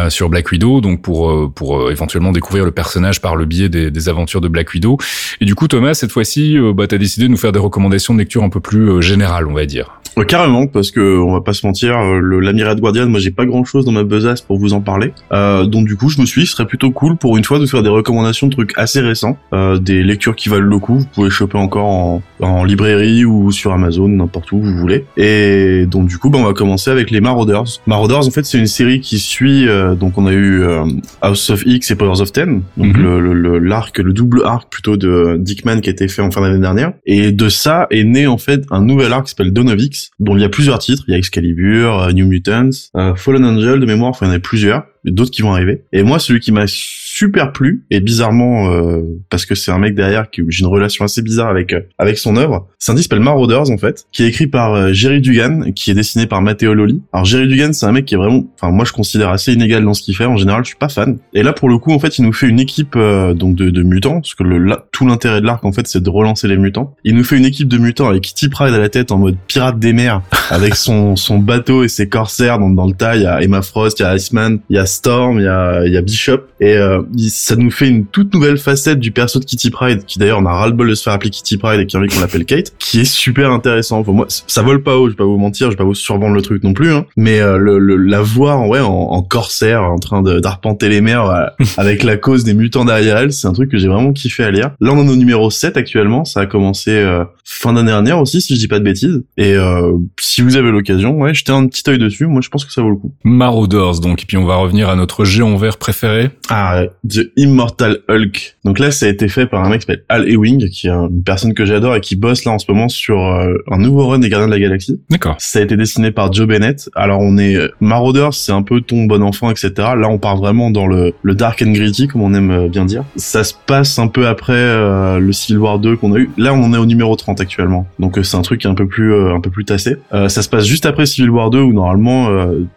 Speaker 1: Sur Black Widow, donc pour pour éventuellement découvrir le personnage par le biais des, aventures de Black Widow. Et du coup, Thomas, cette fois-ci, bah, t'as décidé de nous faire des recommandations de lecture un peu plus générales, on va dire.
Speaker 5: Ouais, parce que on va pas se mentir, le l'Amiral Guardian, moi j'ai pas grand chose dans ma besace pour vous en parler. Euh, donc du coup, je me suis dit, ce serait plutôt cool pour une fois de faire des recommandations de trucs assez récents, euh, des lectures qui valent le coup. Vous pouvez choper encore en, en librairie ou sur Amazon, n'importe où vous voulez. Et donc du coup, bah, on va commencer avec les Marauders. Marauders, en fait, c'est une série qui suit. Euh, donc on a eu euh, House of X et Powers of Ten, donc mm -hmm. le l'arc, le, le, double arc plutôt de Dickman qui a été fait en fin d'année dernière. Et de ça est né en fait un nouvel arc qui s'appelle Dawn of X dont il y a plusieurs titres. Il y a Excalibur, New Mutants, euh, Fallen Angel de mémoire, enfin il y en a plusieurs d'autres qui vont arriver. Et moi, celui qui m'a super plu et bizarrement euh, parce que c'est un mec derrière qui j'ai une relation assez bizarre avec euh, avec son œuvre. C'est un disque s'appelle Marauders en fait, qui est écrit par euh, Jerry Dugan, qui est dessiné par Matteo Loli. Alors Jerry Dugan, c'est un mec qui est vraiment, enfin moi je considère assez inégal dans ce qu'il fait. En général, je suis pas fan. Et là pour le coup, en fait, il nous fait une équipe euh, donc de, de, mutants, parce que le, tout l'intérêt de l'arc en fait, c'est de relancer les mutants. Il nous fait une équipe de mutants avec Kitty Pryde à la tête en mode pirate des mers, <laughs> avec son son bateau et ses corsaires. Donc dans le tas, il y a Emma Frost, il y a Iceman, il y a Storm, il y a il y a Bishop et euh, ça nous fait une toute nouvelle facette du perso de Kitty Pride qui d'ailleurs on a ras-le-bol de se faire appeler Kitty Pride et qui a envie qu'on l'appelle Kate qui est super intéressant. Pour moi ça vole pas haut je vais pas vous mentir je vais pas vous survendre le truc non plus hein, mais euh, le, le, la voir ouais en, en corsaire en train d'arpenter les mers euh, <laughs> avec la cause des mutants derrière elle c'est un truc que j'ai vraiment kiffé à lire. Là on en est au numéro 7 actuellement ça a commencé euh, fin d'année dernière aussi si je dis pas de bêtises. Et euh, si vous avez l'occasion ouais jetez un petit œil dessus moi je pense que ça vaut le coup.
Speaker 1: Marauders donc. Et puis on va revenir à notre géant vert préféré.
Speaker 5: Ah The Immortal Hulk. Donc là, ça a été fait par un mec qui s'appelle Al Ewing, qui est une personne que j'adore et qui bosse là en ce moment sur euh, un nouveau run des Gardiens de la Galaxie.
Speaker 1: D'accord.
Speaker 5: Ça a été dessiné par Joe Bennett. Alors on est Marauders, c'est un peu ton bon enfant, etc. Là, on part vraiment dans le, le dark and gritty, comme on aime bien dire. Ça se passe un peu après euh, le Civil War 2 qu'on a eu. Là, on en est au numéro 30 actuellement. Donc euh, c'est un truc un peu plus un peu plus tassé. ça se passe juste après Civil War 2 où normalement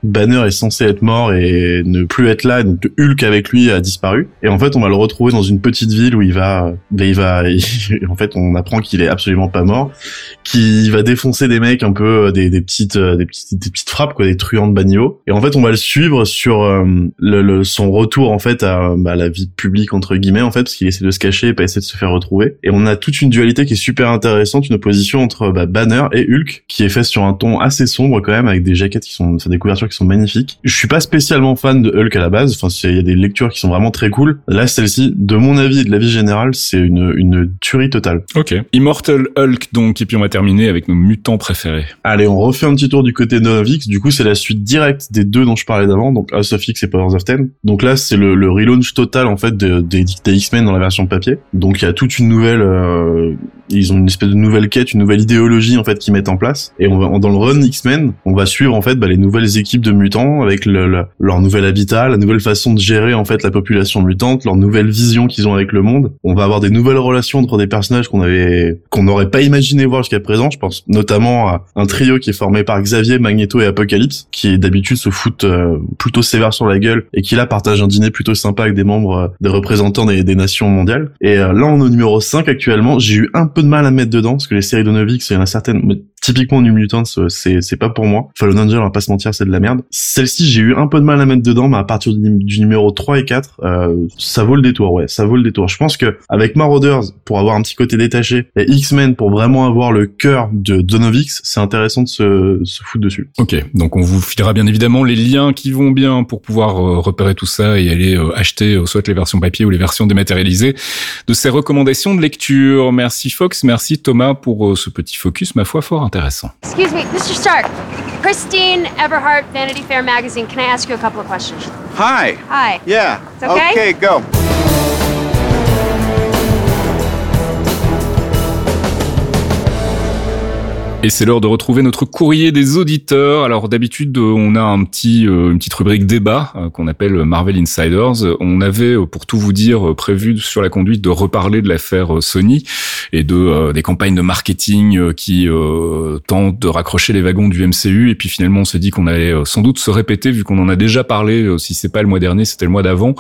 Speaker 5: Banner est censé être mort et ne plus être là. Donc Hulk avec lui a disparu. Et en fait, on va le retrouver dans une petite ville où il va, ben, il va, <laughs> en fait, on apprend qu'il est absolument pas mort, qu'il va défoncer des mecs un peu des, des petites, des petites, des petites frappes quoi, des truands de niveau. Et en fait, on va le suivre sur euh, son retour en fait à bah, la vie publique entre guillemets en fait, parce qu'il essaie de se cacher et pas essayer de se faire retrouver. Et on a toute une dualité qui est super intéressante, une opposition entre bah, Banner et Hulk, qui est faite sur un ton assez sombre quand même, avec des jaquettes qui sont, des couvertures qui sont magnifiques. Je suis pas spécialement fan de Hulk à la base. Enfin, il y a des lectures qui sont vraiment très cool. Là, celle-ci, de mon avis et de l'avis général, c'est une, une tuerie totale.
Speaker 1: Ok. Immortal Hulk, donc, et puis on va terminer avec nos mutants préférés.
Speaker 5: Allez, on refait un petit tour du côté de X. Du coup, c'est la suite directe des deux dont je parlais d'avant, donc House of X et Powers of Ten. Donc là, c'est le, le relaunch total, en fait, des, des, X-Men dans la version papier. Donc il y a toute une nouvelle, euh, ils ont une espèce de nouvelle quête, une nouvelle idéologie, en fait, qu'ils mettent en place. Et on va, dans le run X-Men, on va suivre, en fait, bah, les nouvelles équipes de mutants avec le, leur nouvel habitat, la nouvelle façon de gérer, en fait, la population mutante, leur nouvelle vision qu'ils ont avec le monde. On va avoir des nouvelles relations entre des personnages qu'on avait, qu'on n'aurait pas imaginé voir jusqu'à présent. Je pense notamment à un trio qui est formé par Xavier, Magneto et Apocalypse, qui d'habitude se foutent euh, plutôt sévère sur la gueule et qui là partage un dîner plutôt sympa avec des membres, euh, des représentants des, des, nations mondiales. Et euh, là, on est au numéro 5 actuellement. J'ai eu un peu de mal à mettre dedans parce que les séries de Novix, il y en a certaines, typiquement New Mutants, c'est c'est pas pour moi. Fallen Angel, on va pas se mentir, c'est de la merde. Celle-ci, j'ai eu un peu de mal à mettre dedans, mais à partir du, numéro 3 et 4, euh, ça vaut le détour, ouais, ça vaut le détour. Je pense que avec Marauders, pour avoir un petit côté détaché, et X-Men pour vraiment avoir le cœur de Donovix, c'est intéressant de se, se foutre dessus.
Speaker 1: Ok, donc on vous filera bien évidemment les liens qui vont bien pour pouvoir euh, repérer tout ça et aller euh, acheter soit les versions papier ou les versions dématérialisées de ces recommandations de lecture. Merci Fox, merci Thomas pour ce petit focus, ma foi, fort intéressant.
Speaker 7: Excuse me, Mr. Stark. Christine Everhart, Vanity Fair magazine. Can I ask you a couple of questions?
Speaker 6: Hi.
Speaker 7: Hi.
Speaker 6: Yeah.
Speaker 7: It's okay?
Speaker 6: Okay, go.
Speaker 1: Et c'est l'heure de retrouver notre courrier des auditeurs. Alors d'habitude, on a un petit, euh, une petite rubrique débat euh, qu'on appelle Marvel Insiders. On avait, euh, pour tout vous dire, prévu sur la conduite de reparler de l'affaire Sony et de des campagnes de marketing qui tentent de raccrocher les wagons du MCU. Et puis finalement, on s'est dit qu'on allait sans doute se répéter vu qu'on en a déjà parlé. si c'est pas le mois dernier, c'était le mois d'avant.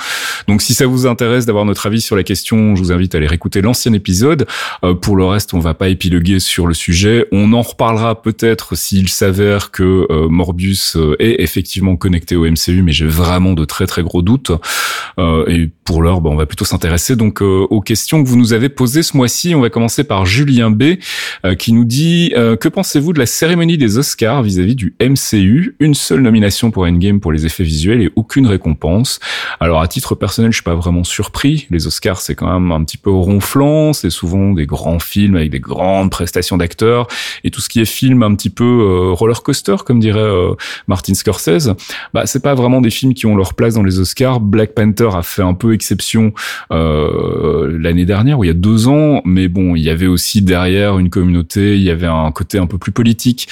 Speaker 1: Donc si ça vous intéresse d'avoir notre avis sur la question, je vous invite à aller réécouter l'ancien épisode. pour le reste, on va pas épiloguer sur le sujet. On en reparlera peut-être s'il s'avère que euh, Morbius euh, est effectivement connecté au MCU, mais j'ai vraiment de très très gros doutes. Euh, et pour l'heure, bah, on va plutôt s'intéresser donc aux questions que vous nous avez posées ce mois-ci. On va commencer par Julien B qui nous dit que pensez-vous de la cérémonie des Oscars vis-à-vis du MCU Une seule nomination pour Endgame pour les effets visuels et aucune récompense. Alors à titre personnel, je suis pas vraiment surpris. Les Oscars, c'est quand même un petit peu ronflant. C'est souvent des grands films avec des grandes prestations d'acteurs et tout ce qui est film un petit peu euh, roller coaster, comme dirait euh, Martin Scorsese, bah c'est pas vraiment des films qui ont leur place dans les Oscars. Black Panther a fait un peu exception euh, l'année dernière ou il y a deux ans, mais bon, il y avait aussi derrière une communauté, il y avait un côté un peu plus politique,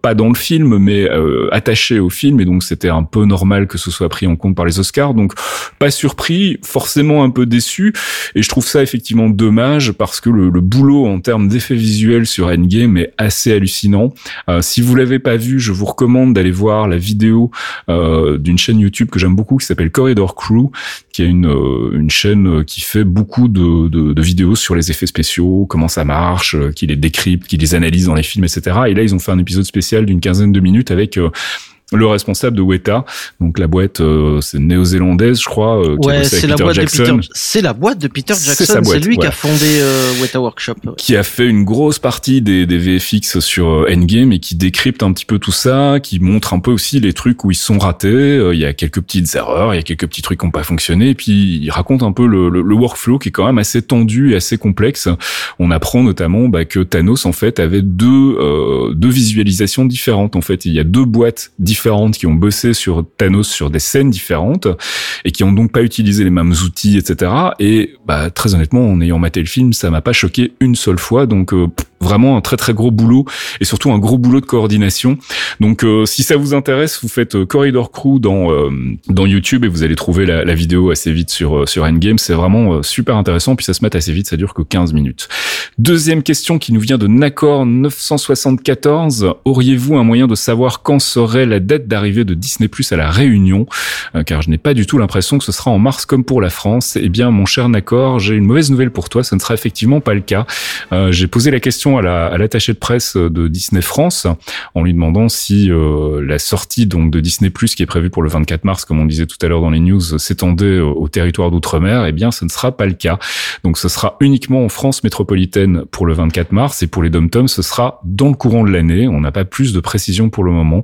Speaker 1: pas dans le film, mais attaché au film, et donc c'était un peu normal que ce soit pris en compte par les Oscars. Donc pas surpris, forcément un peu déçu, et je trouve ça effectivement dommage parce que le, le boulot en termes d'effets visuels sur Endgame est assez hallucinant. Euh, si vous l'avez pas vu, je vous recommande d'aller voir la vidéo euh, d'une chaîne YouTube que j'aime beaucoup qui s'appelle Corridor Crew, qui est une, euh, une chaîne qui fait beaucoup de, de, de, vidéos sur les effets spéciaux, comment ça marche, qui les décrypte, qui les analyse dans les films, etc. Et là, ils ont fait un épisode spécial d'une quinzaine de minutes avec le responsable de Weta, donc la boîte euh, c'est néo-zélandaise je crois, euh, qui
Speaker 2: ouais, c'est la boîte de Peter. C'est la boîte de Peter Jackson. C'est lui qui a fondé euh, Weta Workshop.
Speaker 1: Qui a fait une grosse partie des, des VFX sur euh, Endgame et qui décrypte un petit peu tout ça, qui montre un peu aussi les trucs où ils sont ratés. Il y a quelques petites erreurs, il y a quelques petits trucs qui n'ont pas fonctionné, et puis il raconte un peu le, le, workflow qui est quand même assez tendu et assez complexe. On apprend notamment bah, que Thanos en fait avait deux deux visualisations différentes. En fait, il y a deux boîtes différentes différentes qui ont bossé sur Thanos sur des scènes différentes et qui ont donc pas utilisé les mêmes outils, etc. Et bah, très honnêtement, en ayant maté le film, ça m'a pas choqué une seule fois. Donc euh, vraiment un très très gros boulot et surtout un gros boulot de coordination. Donc euh, si ça vous intéresse, vous faites euh, Corridor Crew dans dans YouTube et vous allez trouver la, la vidéo assez vite sur sur Endgame. C'est vraiment super intéressant puis ça se met assez vite, ça dure que 15 minutes. Deuxième question qui nous vient de Nacor 974. Auriez-vous un moyen de savoir quand serait la date d'arrivée de Disney Plus à la Réunion, euh, car je n'ai pas du tout l'impression que ce sera en mars comme pour la France. Eh bien, mon cher Nacor, j'ai une mauvaise nouvelle pour toi, ce ne sera effectivement pas le cas. Euh, j'ai posé la question à l'attaché la, de presse de Disney France en lui demandant si euh, la sortie donc de Disney Plus qui est prévue pour le 24 mars, comme on disait tout à l'heure dans les news, s'étendait au territoire d'outre-mer. Eh bien, ce ne sera pas le cas. Donc, ce sera uniquement en France métropolitaine pour le 24 mars et pour les dom ce sera dans le courant de l'année. On n'a pas plus de précision pour le moment.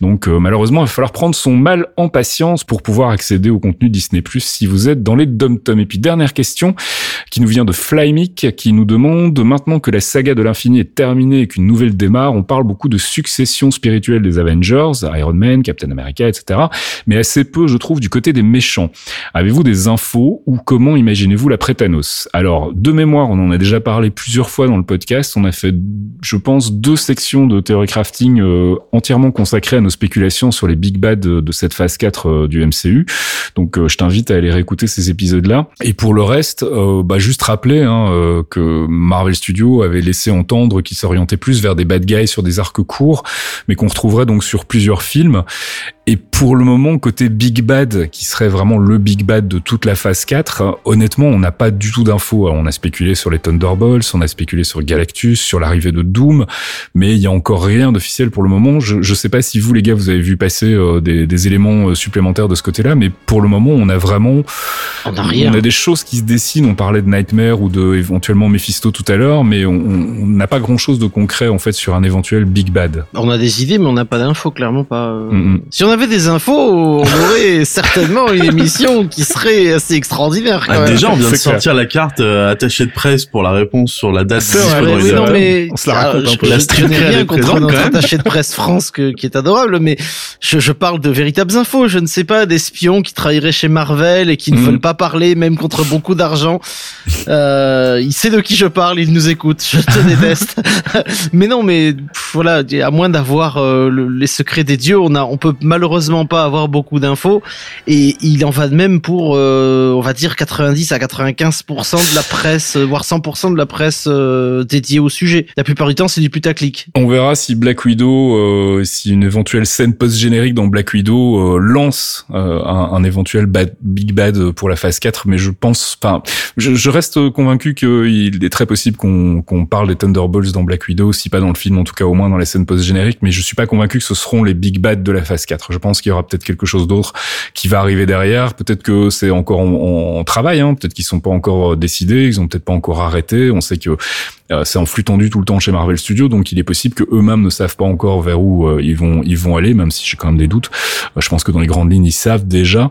Speaker 1: Donc euh, malheureusement, il va falloir prendre son mal en patience pour pouvoir accéder au contenu Disney+ si vous êtes dans les dom Et puis dernière question qui nous vient de Flymic qui nous demande maintenant que la saga de l'infini est terminée et qu'une nouvelle démarre, on parle beaucoup de succession spirituelle des Avengers, Iron Man, Captain America, etc. Mais assez peu, je trouve, du côté des méchants. Avez-vous des infos ou comment imaginez-vous la Prétanos? Alors, de mémoire, on en a déjà parlé plusieurs fois dans le podcast. On a fait, je pense, deux sections de théorie crafting euh, entièrement consacrées à nos spéculations sur les big bad de, cette phase 4 euh, du MCU. Donc, euh, je t'invite à aller réécouter ces épisodes-là. Et pour le reste, bah, juste rappeler hein, que Marvel Studios avait laissé entendre qu'il s'orientait plus vers des bad guys sur des arcs courts, mais qu'on retrouverait donc sur plusieurs films. Et pour le moment, côté Big Bad, qui serait vraiment le Big Bad de toute la phase 4, honnêtement, on n'a pas du tout d'infos. On a spéculé sur les Thunderbolts, on a spéculé sur Galactus, sur l'arrivée de Doom, mais il y a encore rien d'officiel pour le moment. Je ne sais pas si vous, les gars, vous avez vu passer euh, des, des, éléments euh, supplémentaires de ce côté-là, mais pour le moment, on a vraiment...
Speaker 2: On a rien.
Speaker 1: On a des choses qui se dessinent. On parlait de Nightmare ou de éventuellement Mephisto tout à l'heure, mais on n'a pas grand-chose de concret, en fait, sur un éventuel Big Bad.
Speaker 2: On a des idées, mais on n'a pas d'infos, clairement pas. Euh. Mm, mm. Si on avait des infos, on aurait <laughs> certainement une émission qui serait assez extraordinaire.
Speaker 5: Ah, déjà, on vient de sortir la carte euh, attachée de presse pour la réponse sur la date.
Speaker 2: oui, non, mais on se la raconte un peu. La je rien contre notre attaché de presse France que, qui est adorable, mais je, je, parle de véritables infos. Je ne sais pas d'espions qui trahiraient chez Marvel et qui ne mhm. veulent pas parler, même contre beaucoup d'argent. Euh, il sait de qui je parle, il nous écoute. Je te <laughs> déteste. mais non, mais voilà, à moins d'avoir euh, les secrets des dieux, on a, on peut malheureusement pas avoir beaucoup d'infos et il en va de même pour euh, on va dire 90 à 95% de la presse euh, voire 100% de la presse dédiée au sujet. La plupart du temps, c'est du putaclic.
Speaker 1: On verra si Black Widow si une éventuelle scène post-générique dans Black Widow lance un, éventuel big bad pour la phase 4 mais je pense enfin je, reste convaincu qu'il est très possible qu'on parle Thunderbolts dans Black Widow si pas dans le film en tout cas au moins dans les scènes post-génériques mais je suis pas convaincu que ce seront les big bad de la phase 4. Je pense qu'il y aura peut-être quelque chose d'autre qui va arriver derrière. Peut-être que c'est encore en, travail. Hein. Peut-être qu'ils sont pas encore décidés. Ils ont peut-être pas encore arrêté. On sait que euh, c'est en flux tendu tout le temps chez Marvel Studios, donc il est possible que eux-mêmes ne savent pas encore vers où euh, ils vont ils vont aller, même si j'ai quand même des doutes. Euh, je pense que dans les grandes lignes ils savent déjà,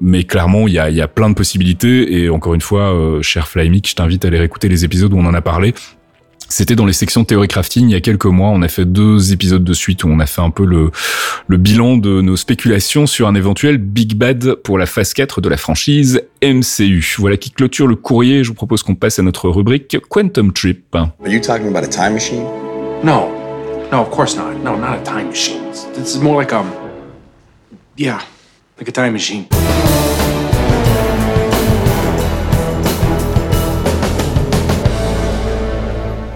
Speaker 1: mais clairement il y a y a plein de possibilités et encore une fois, cher Flymic, je t'invite à aller écouter les épisodes où on en a parlé. C'était dans les sections théorie crafting il y a quelques mois. On a fait deux épisodes de suite où on a fait un peu le, le bilan de nos spéculations sur un éventuel Big Bad pour la phase 4 de la franchise MCU. Voilà qui clôture le courrier. Je vous propose qu'on passe à notre rubrique Quantum Trip.
Speaker 8: Are you talking about a time machine?
Speaker 9: No. No, of course not. No, not a time machine. This is more like a... Um, yeah, like a time machine.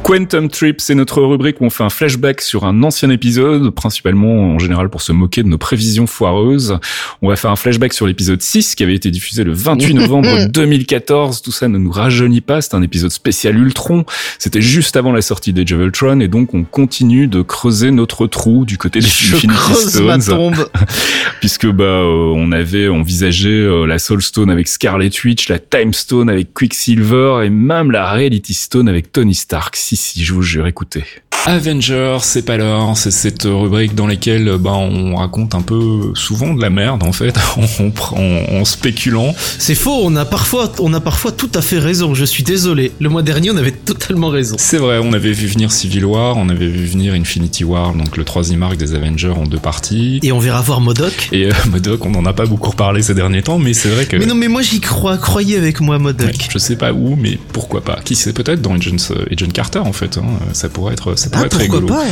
Speaker 1: Quantum Trip, c'est notre rubrique où on fait un flashback sur un ancien épisode, principalement en général pour se moquer de nos prévisions foireuses. On va faire un flashback sur l'épisode 6 qui avait été diffusé le 28 <laughs> novembre 2014. Tout ça ne nous rajeunit pas, c'est un épisode spécial Ultron. C'était juste avant la sortie of Ultron et donc on continue de creuser notre trou du côté des Infinity Stones. <laughs> Puisque bah euh, on avait envisagé euh, la Soul Stone avec Scarlet Witch, la Time Stone avec Quicksilver et même la Reality Stone avec Tony Stark si, je vous jure, écoutez. Avengers, c'est pas l'heure, c'est cette rubrique dans laquelle ben, on raconte un peu souvent de la merde en fait, <laughs> en, en, spéculant.
Speaker 2: C'est faux, on a parfois on a parfois tout à fait raison, je suis désolé. Le mois dernier, on avait totalement raison.
Speaker 1: C'est vrai, on avait vu venir Civil War, on avait vu venir Infinity War, donc le troisième arc des Avengers en deux parties.
Speaker 2: Et on verra voir Modoc.
Speaker 1: Et euh, <laughs> Modoc, on n'en a pas beaucoup parlé ces derniers temps, mais c'est vrai que...
Speaker 2: Mais non, mais moi j'y crois, croyez avec moi Modoc.
Speaker 1: je sais pas où, mais pourquoi pas. Qui sait peut-être dans Agent, euh, Agent Carter en fait, hein. ça pourrait être, ça rigolo. Pas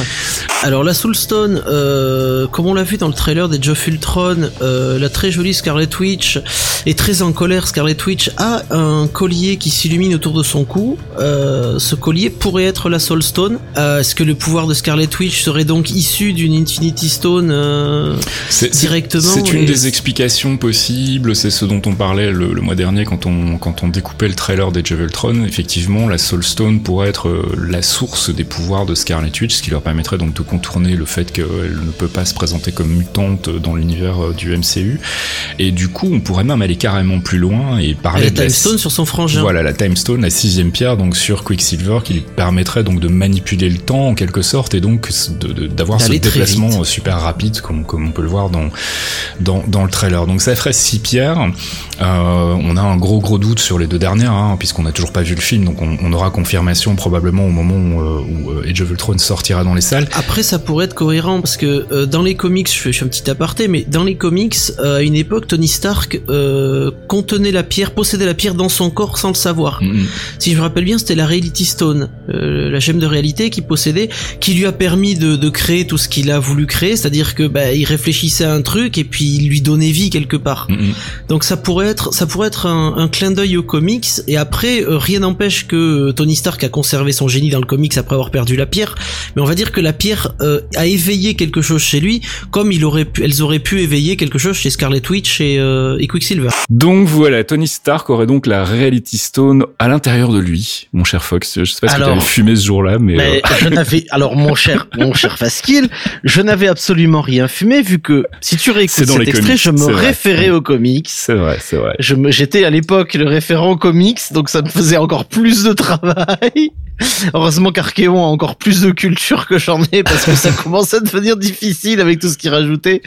Speaker 2: Alors la Soulstone, euh, comme on l'a vu dans le trailer des Geoff Ultron, euh, la très jolie Scarlet Witch est très en colère. Scarlet Witch a un collier qui s'illumine autour de son cou. Euh, ce collier pourrait être la Soulstone. Euh, est-ce que le pouvoir de Scarlet Witch serait donc issu d'une Infinity Stone euh, directement
Speaker 1: C'est une des explications possibles. C'est ce dont on parlait le, mois dernier quand on quand on découpait le trailer des Ultron. Effectivement, la Soulstone pourrait être la source des pouvoirs de Scarlet Scarlet Witch, ce qui leur permettrait donc de contourner le fait qu'elle ne peut pas se présenter comme mutante dans l'univers euh, du MCU. Et du coup, on pourrait même aller carrément plus loin et parler
Speaker 2: la de Time Stone sur son frangin.
Speaker 1: Voilà, la Time Stone, la sixième pierre, donc sur Quicksilver, qui lui permettrait donc de manipuler le temps en quelque sorte et donc d'avoir ce déplacement super rapide, comme, comme on peut le voir dans, dans, dans le trailer. Donc ça ferait six pierres. Euh, on a un gros gros doute sur les deux dernières, hein, puisqu'on n'a toujours pas vu le film, donc on, on, aura confirmation probablement au moment où, euh, où euh, Age of Ultron sortira dans les salles.
Speaker 2: Après, ça pourrait être cohérent parce que euh, dans les comics, je fais, je fais, un petit aparté, mais dans les comics, à une époque, Tony Stark contenait la pierre, possédait la pierre dans son corps sans le savoir. Mm-hmm. Si je me rappelle bien, c'était la Reality Stone, la gemme de réalité qu'il possédait, qui lui a permis de, de créer tout ce qu'il a voulu créer, c'est-à-dire que bah, il réfléchissait à un truc et puis il lui donnait vie quelque part. Mm-hmm. Donc ça pourrait être, ça pourrait être un, un clin d'œil aux comics. Et après, euh, rien n'empêche que euh, Tony Stark a conservé son génie dans le comics après avoir perdu la pierre. Mais on va dire que la pierre euh, a éveillé quelque chose chez lui, comme il aurait pu, elles auraient pu éveiller quelque chose chez Scarlet Witch et, et Quicksilver.
Speaker 1: Donc voilà, Tony Stark aurait donc la Reality Stone à l'intérieur de lui, mon cher Fox. Je sais pas si tu avais fumé ce jour-là, mais,
Speaker 2: mais je n'avais. <laughs> Alors mon cher, mon cher Faskill, je n'avais absolument rien fumé vu que si tu réécoutes cet extrait, je me référais aux comics.
Speaker 1: C'est vrai, c'est vrai.
Speaker 2: Je j'étais à l'époque le référent comics, donc ça me faisait encore plus de travail. <laughs> Heureusement qu'Archeon a encore plus de culture que j'en ai parce que ça <laughs> commence à devenir difficile avec tout ce qu'il rajoutait.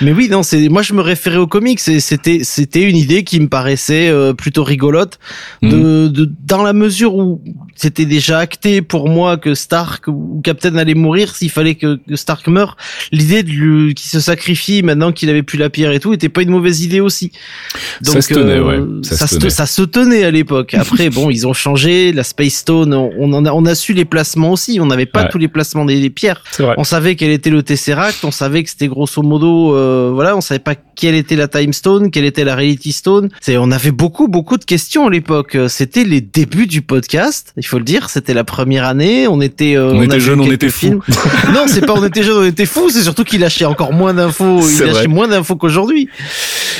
Speaker 2: Mais oui, non, c'est moi je me référais aux comics c'était c'était une idée qui me paraissait euh, plutôt rigolote de, mhm. de, dans la mesure où c'était déjà acté pour moi que Stark ou Captain allait mourir s'il fallait que, Stark meure. L'idée de lui qui se sacrifie maintenant qu'il avait plus la pierre et tout était pas une mauvaise idée aussi.
Speaker 1: Donc ça se tenait, ouais.
Speaker 2: Ça, se tenait. ça, se tenait à l'époque. Après <laughs> bon, ils ont changé la Space Stone, on on a, on a su les placements aussi. On n'avait pas tous les placements des, pierres. On savait quel était le Tesseract, on savait que c'était grosso modo, euh, voilà, on savait pas quelle était la Time Stone, quelle était la Reality Stone. C'est, on avait beaucoup, beaucoup de questions à l'époque. C'était les débuts du podcast, il faut le dire. C'était la première année. On était,
Speaker 1: euh, on, était jeunes, on était fous. <laughs>
Speaker 2: non, c'est pas on était jeunes, on était fous. C'est surtout qu'il lâchait encore moins d'infos. Il lâchait moins d'infos qu'aujourd'hui.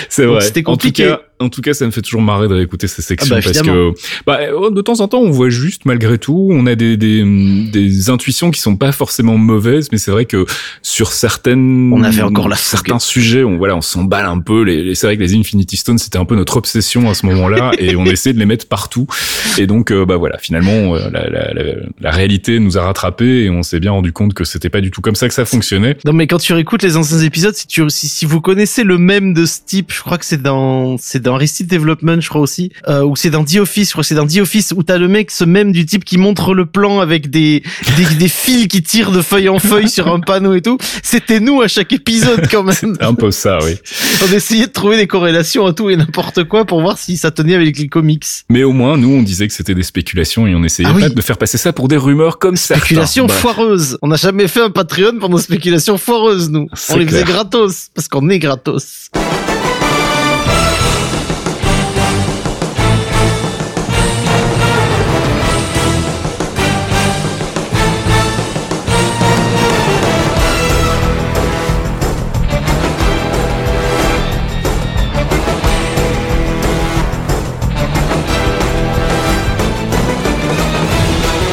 Speaker 1: C'est vrai. C'était compliqué en tout cas, ça me fait toujours marrer de réécouter ces sections ah bah, parce que bah, oh, de temps en temps, on voit juste malgré tout, on a des, des, des intuitions qui sont pas forcément mauvaises, mais c'est vrai que sur certaines,
Speaker 2: on avait encore la
Speaker 1: certains sujets, on voilà, on s'emballe un peu. Les, c'est vrai que les Infinity Stones, c'était un peu notre obsession à ce moment-là, <laughs> et on essayait de les mettre partout. Et donc, euh, bah voilà, finalement, euh, la, la, la, la, réalité nous a rattrapés et on s'est bien rendu compte que c'était pas du tout comme ça que ça fonctionnait.
Speaker 2: Non, mais quand tu réécoutes les anciens épisodes, si tu si, si vous connaissez le même de ce type, je crois que c'est dans c'est dans Aristide Development, je crois aussi, euh, ou c'est dans The Office, je crois que c'est dans The Office où t'as le mec, ce même du type qui montre le plan avec des, des, des fils qui tirent de feuille en feuille sur un panneau et tout. C'était nous à chaque épisode quand même.
Speaker 1: un peu ça, oui.
Speaker 2: On essayait de trouver des corrélations à tout et n'importe quoi pour voir si ça tenait avec les comics.
Speaker 1: Mais au moins, nous, on disait que c'était des spéculations et on essayait ah pas de faire passer ça pour des rumeurs comme ça.
Speaker 2: Spéculations foireuses. On n'a jamais fait un Patreon pour nos spéculations foireuses, nous. On les faisait gratos parce qu'on est gratos.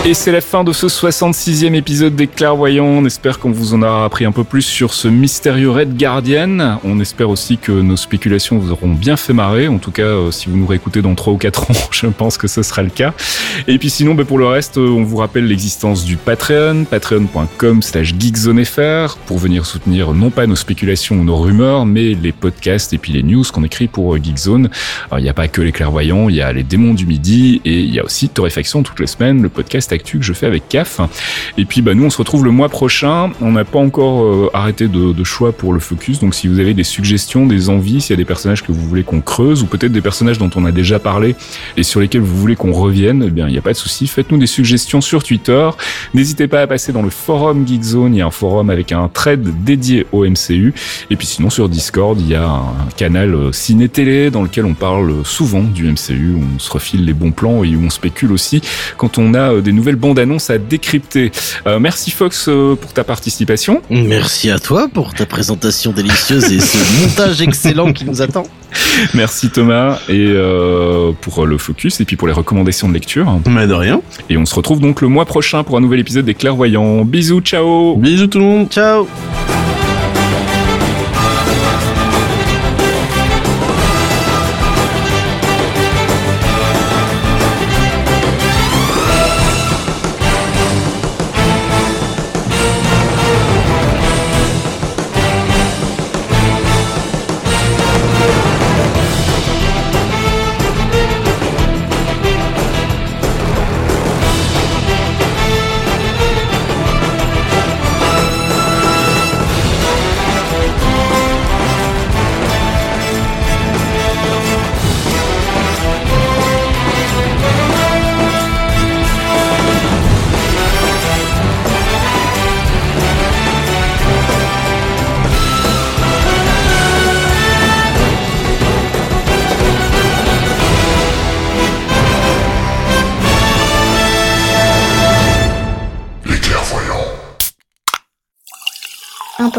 Speaker 1: Et c'est la fin de ce 66e épisode des Clairvoyants. On espère qu'on vous en a appris un peu plus sur ce mystérieux Red Guardian. On espère aussi que nos spéculations vous auront bien fait marrer. En tout cas, euh, si vous nous réécoutez dans 3 ou 4 <laughs> ans, je pense que ce sera le cas. Et puis sinon, bah, pour le reste, euh, on vous rappelle l'existence du Patreon, patreon.com slash geekzonefr, pour venir soutenir non pas nos spéculations ou nos rumeurs, mais les podcasts et puis les news qu'on écrit pour euh, Geekzone. Alors, il n'y a pas que les Clairvoyants, il y a les démons du midi et il y a aussi Torréfaction toutes les semaines, le podcast actu que je fais avec CAF. Et puis bah, nous on se retrouve le mois prochain. On n'a pas encore euh, arrêté de, choix pour le focus, donc si vous avez des suggestions, des envies, s'il y a des personnages que vous voulez qu'on creuse, ou peut-être des personnages dont on a déjà parlé et sur lesquels vous voulez qu'on revienne, eh bien il n'y a pas de souci. Faites-nous des suggestions sur Twitter. N'hésitez pas à passer dans le forum Geekzone. Il y a un forum avec un thread dédié au MCU. Et puis sinon sur Discord, il y a un canal euh, ciné-télé dans lequel on parle souvent du MCU, on se refile les bons plans et où on spécule aussi quand on a euh, des nouveaux nouvelle bande-annonce à décrypter. merci Fox pour ta participation.
Speaker 2: Merci à toi pour ta présentation délicieuse et ce <laughs> montage excellent qui nous attend.
Speaker 1: Merci Thomas et euh, pour le focus et puis pour les recommandations de lecture.
Speaker 5: Mais de rien.
Speaker 1: Et on se retrouve donc le mois prochain pour un nouvel épisode des Clairvoyants. Bisous, ciao.
Speaker 5: Bisous tout le monde.
Speaker 2: Ciao.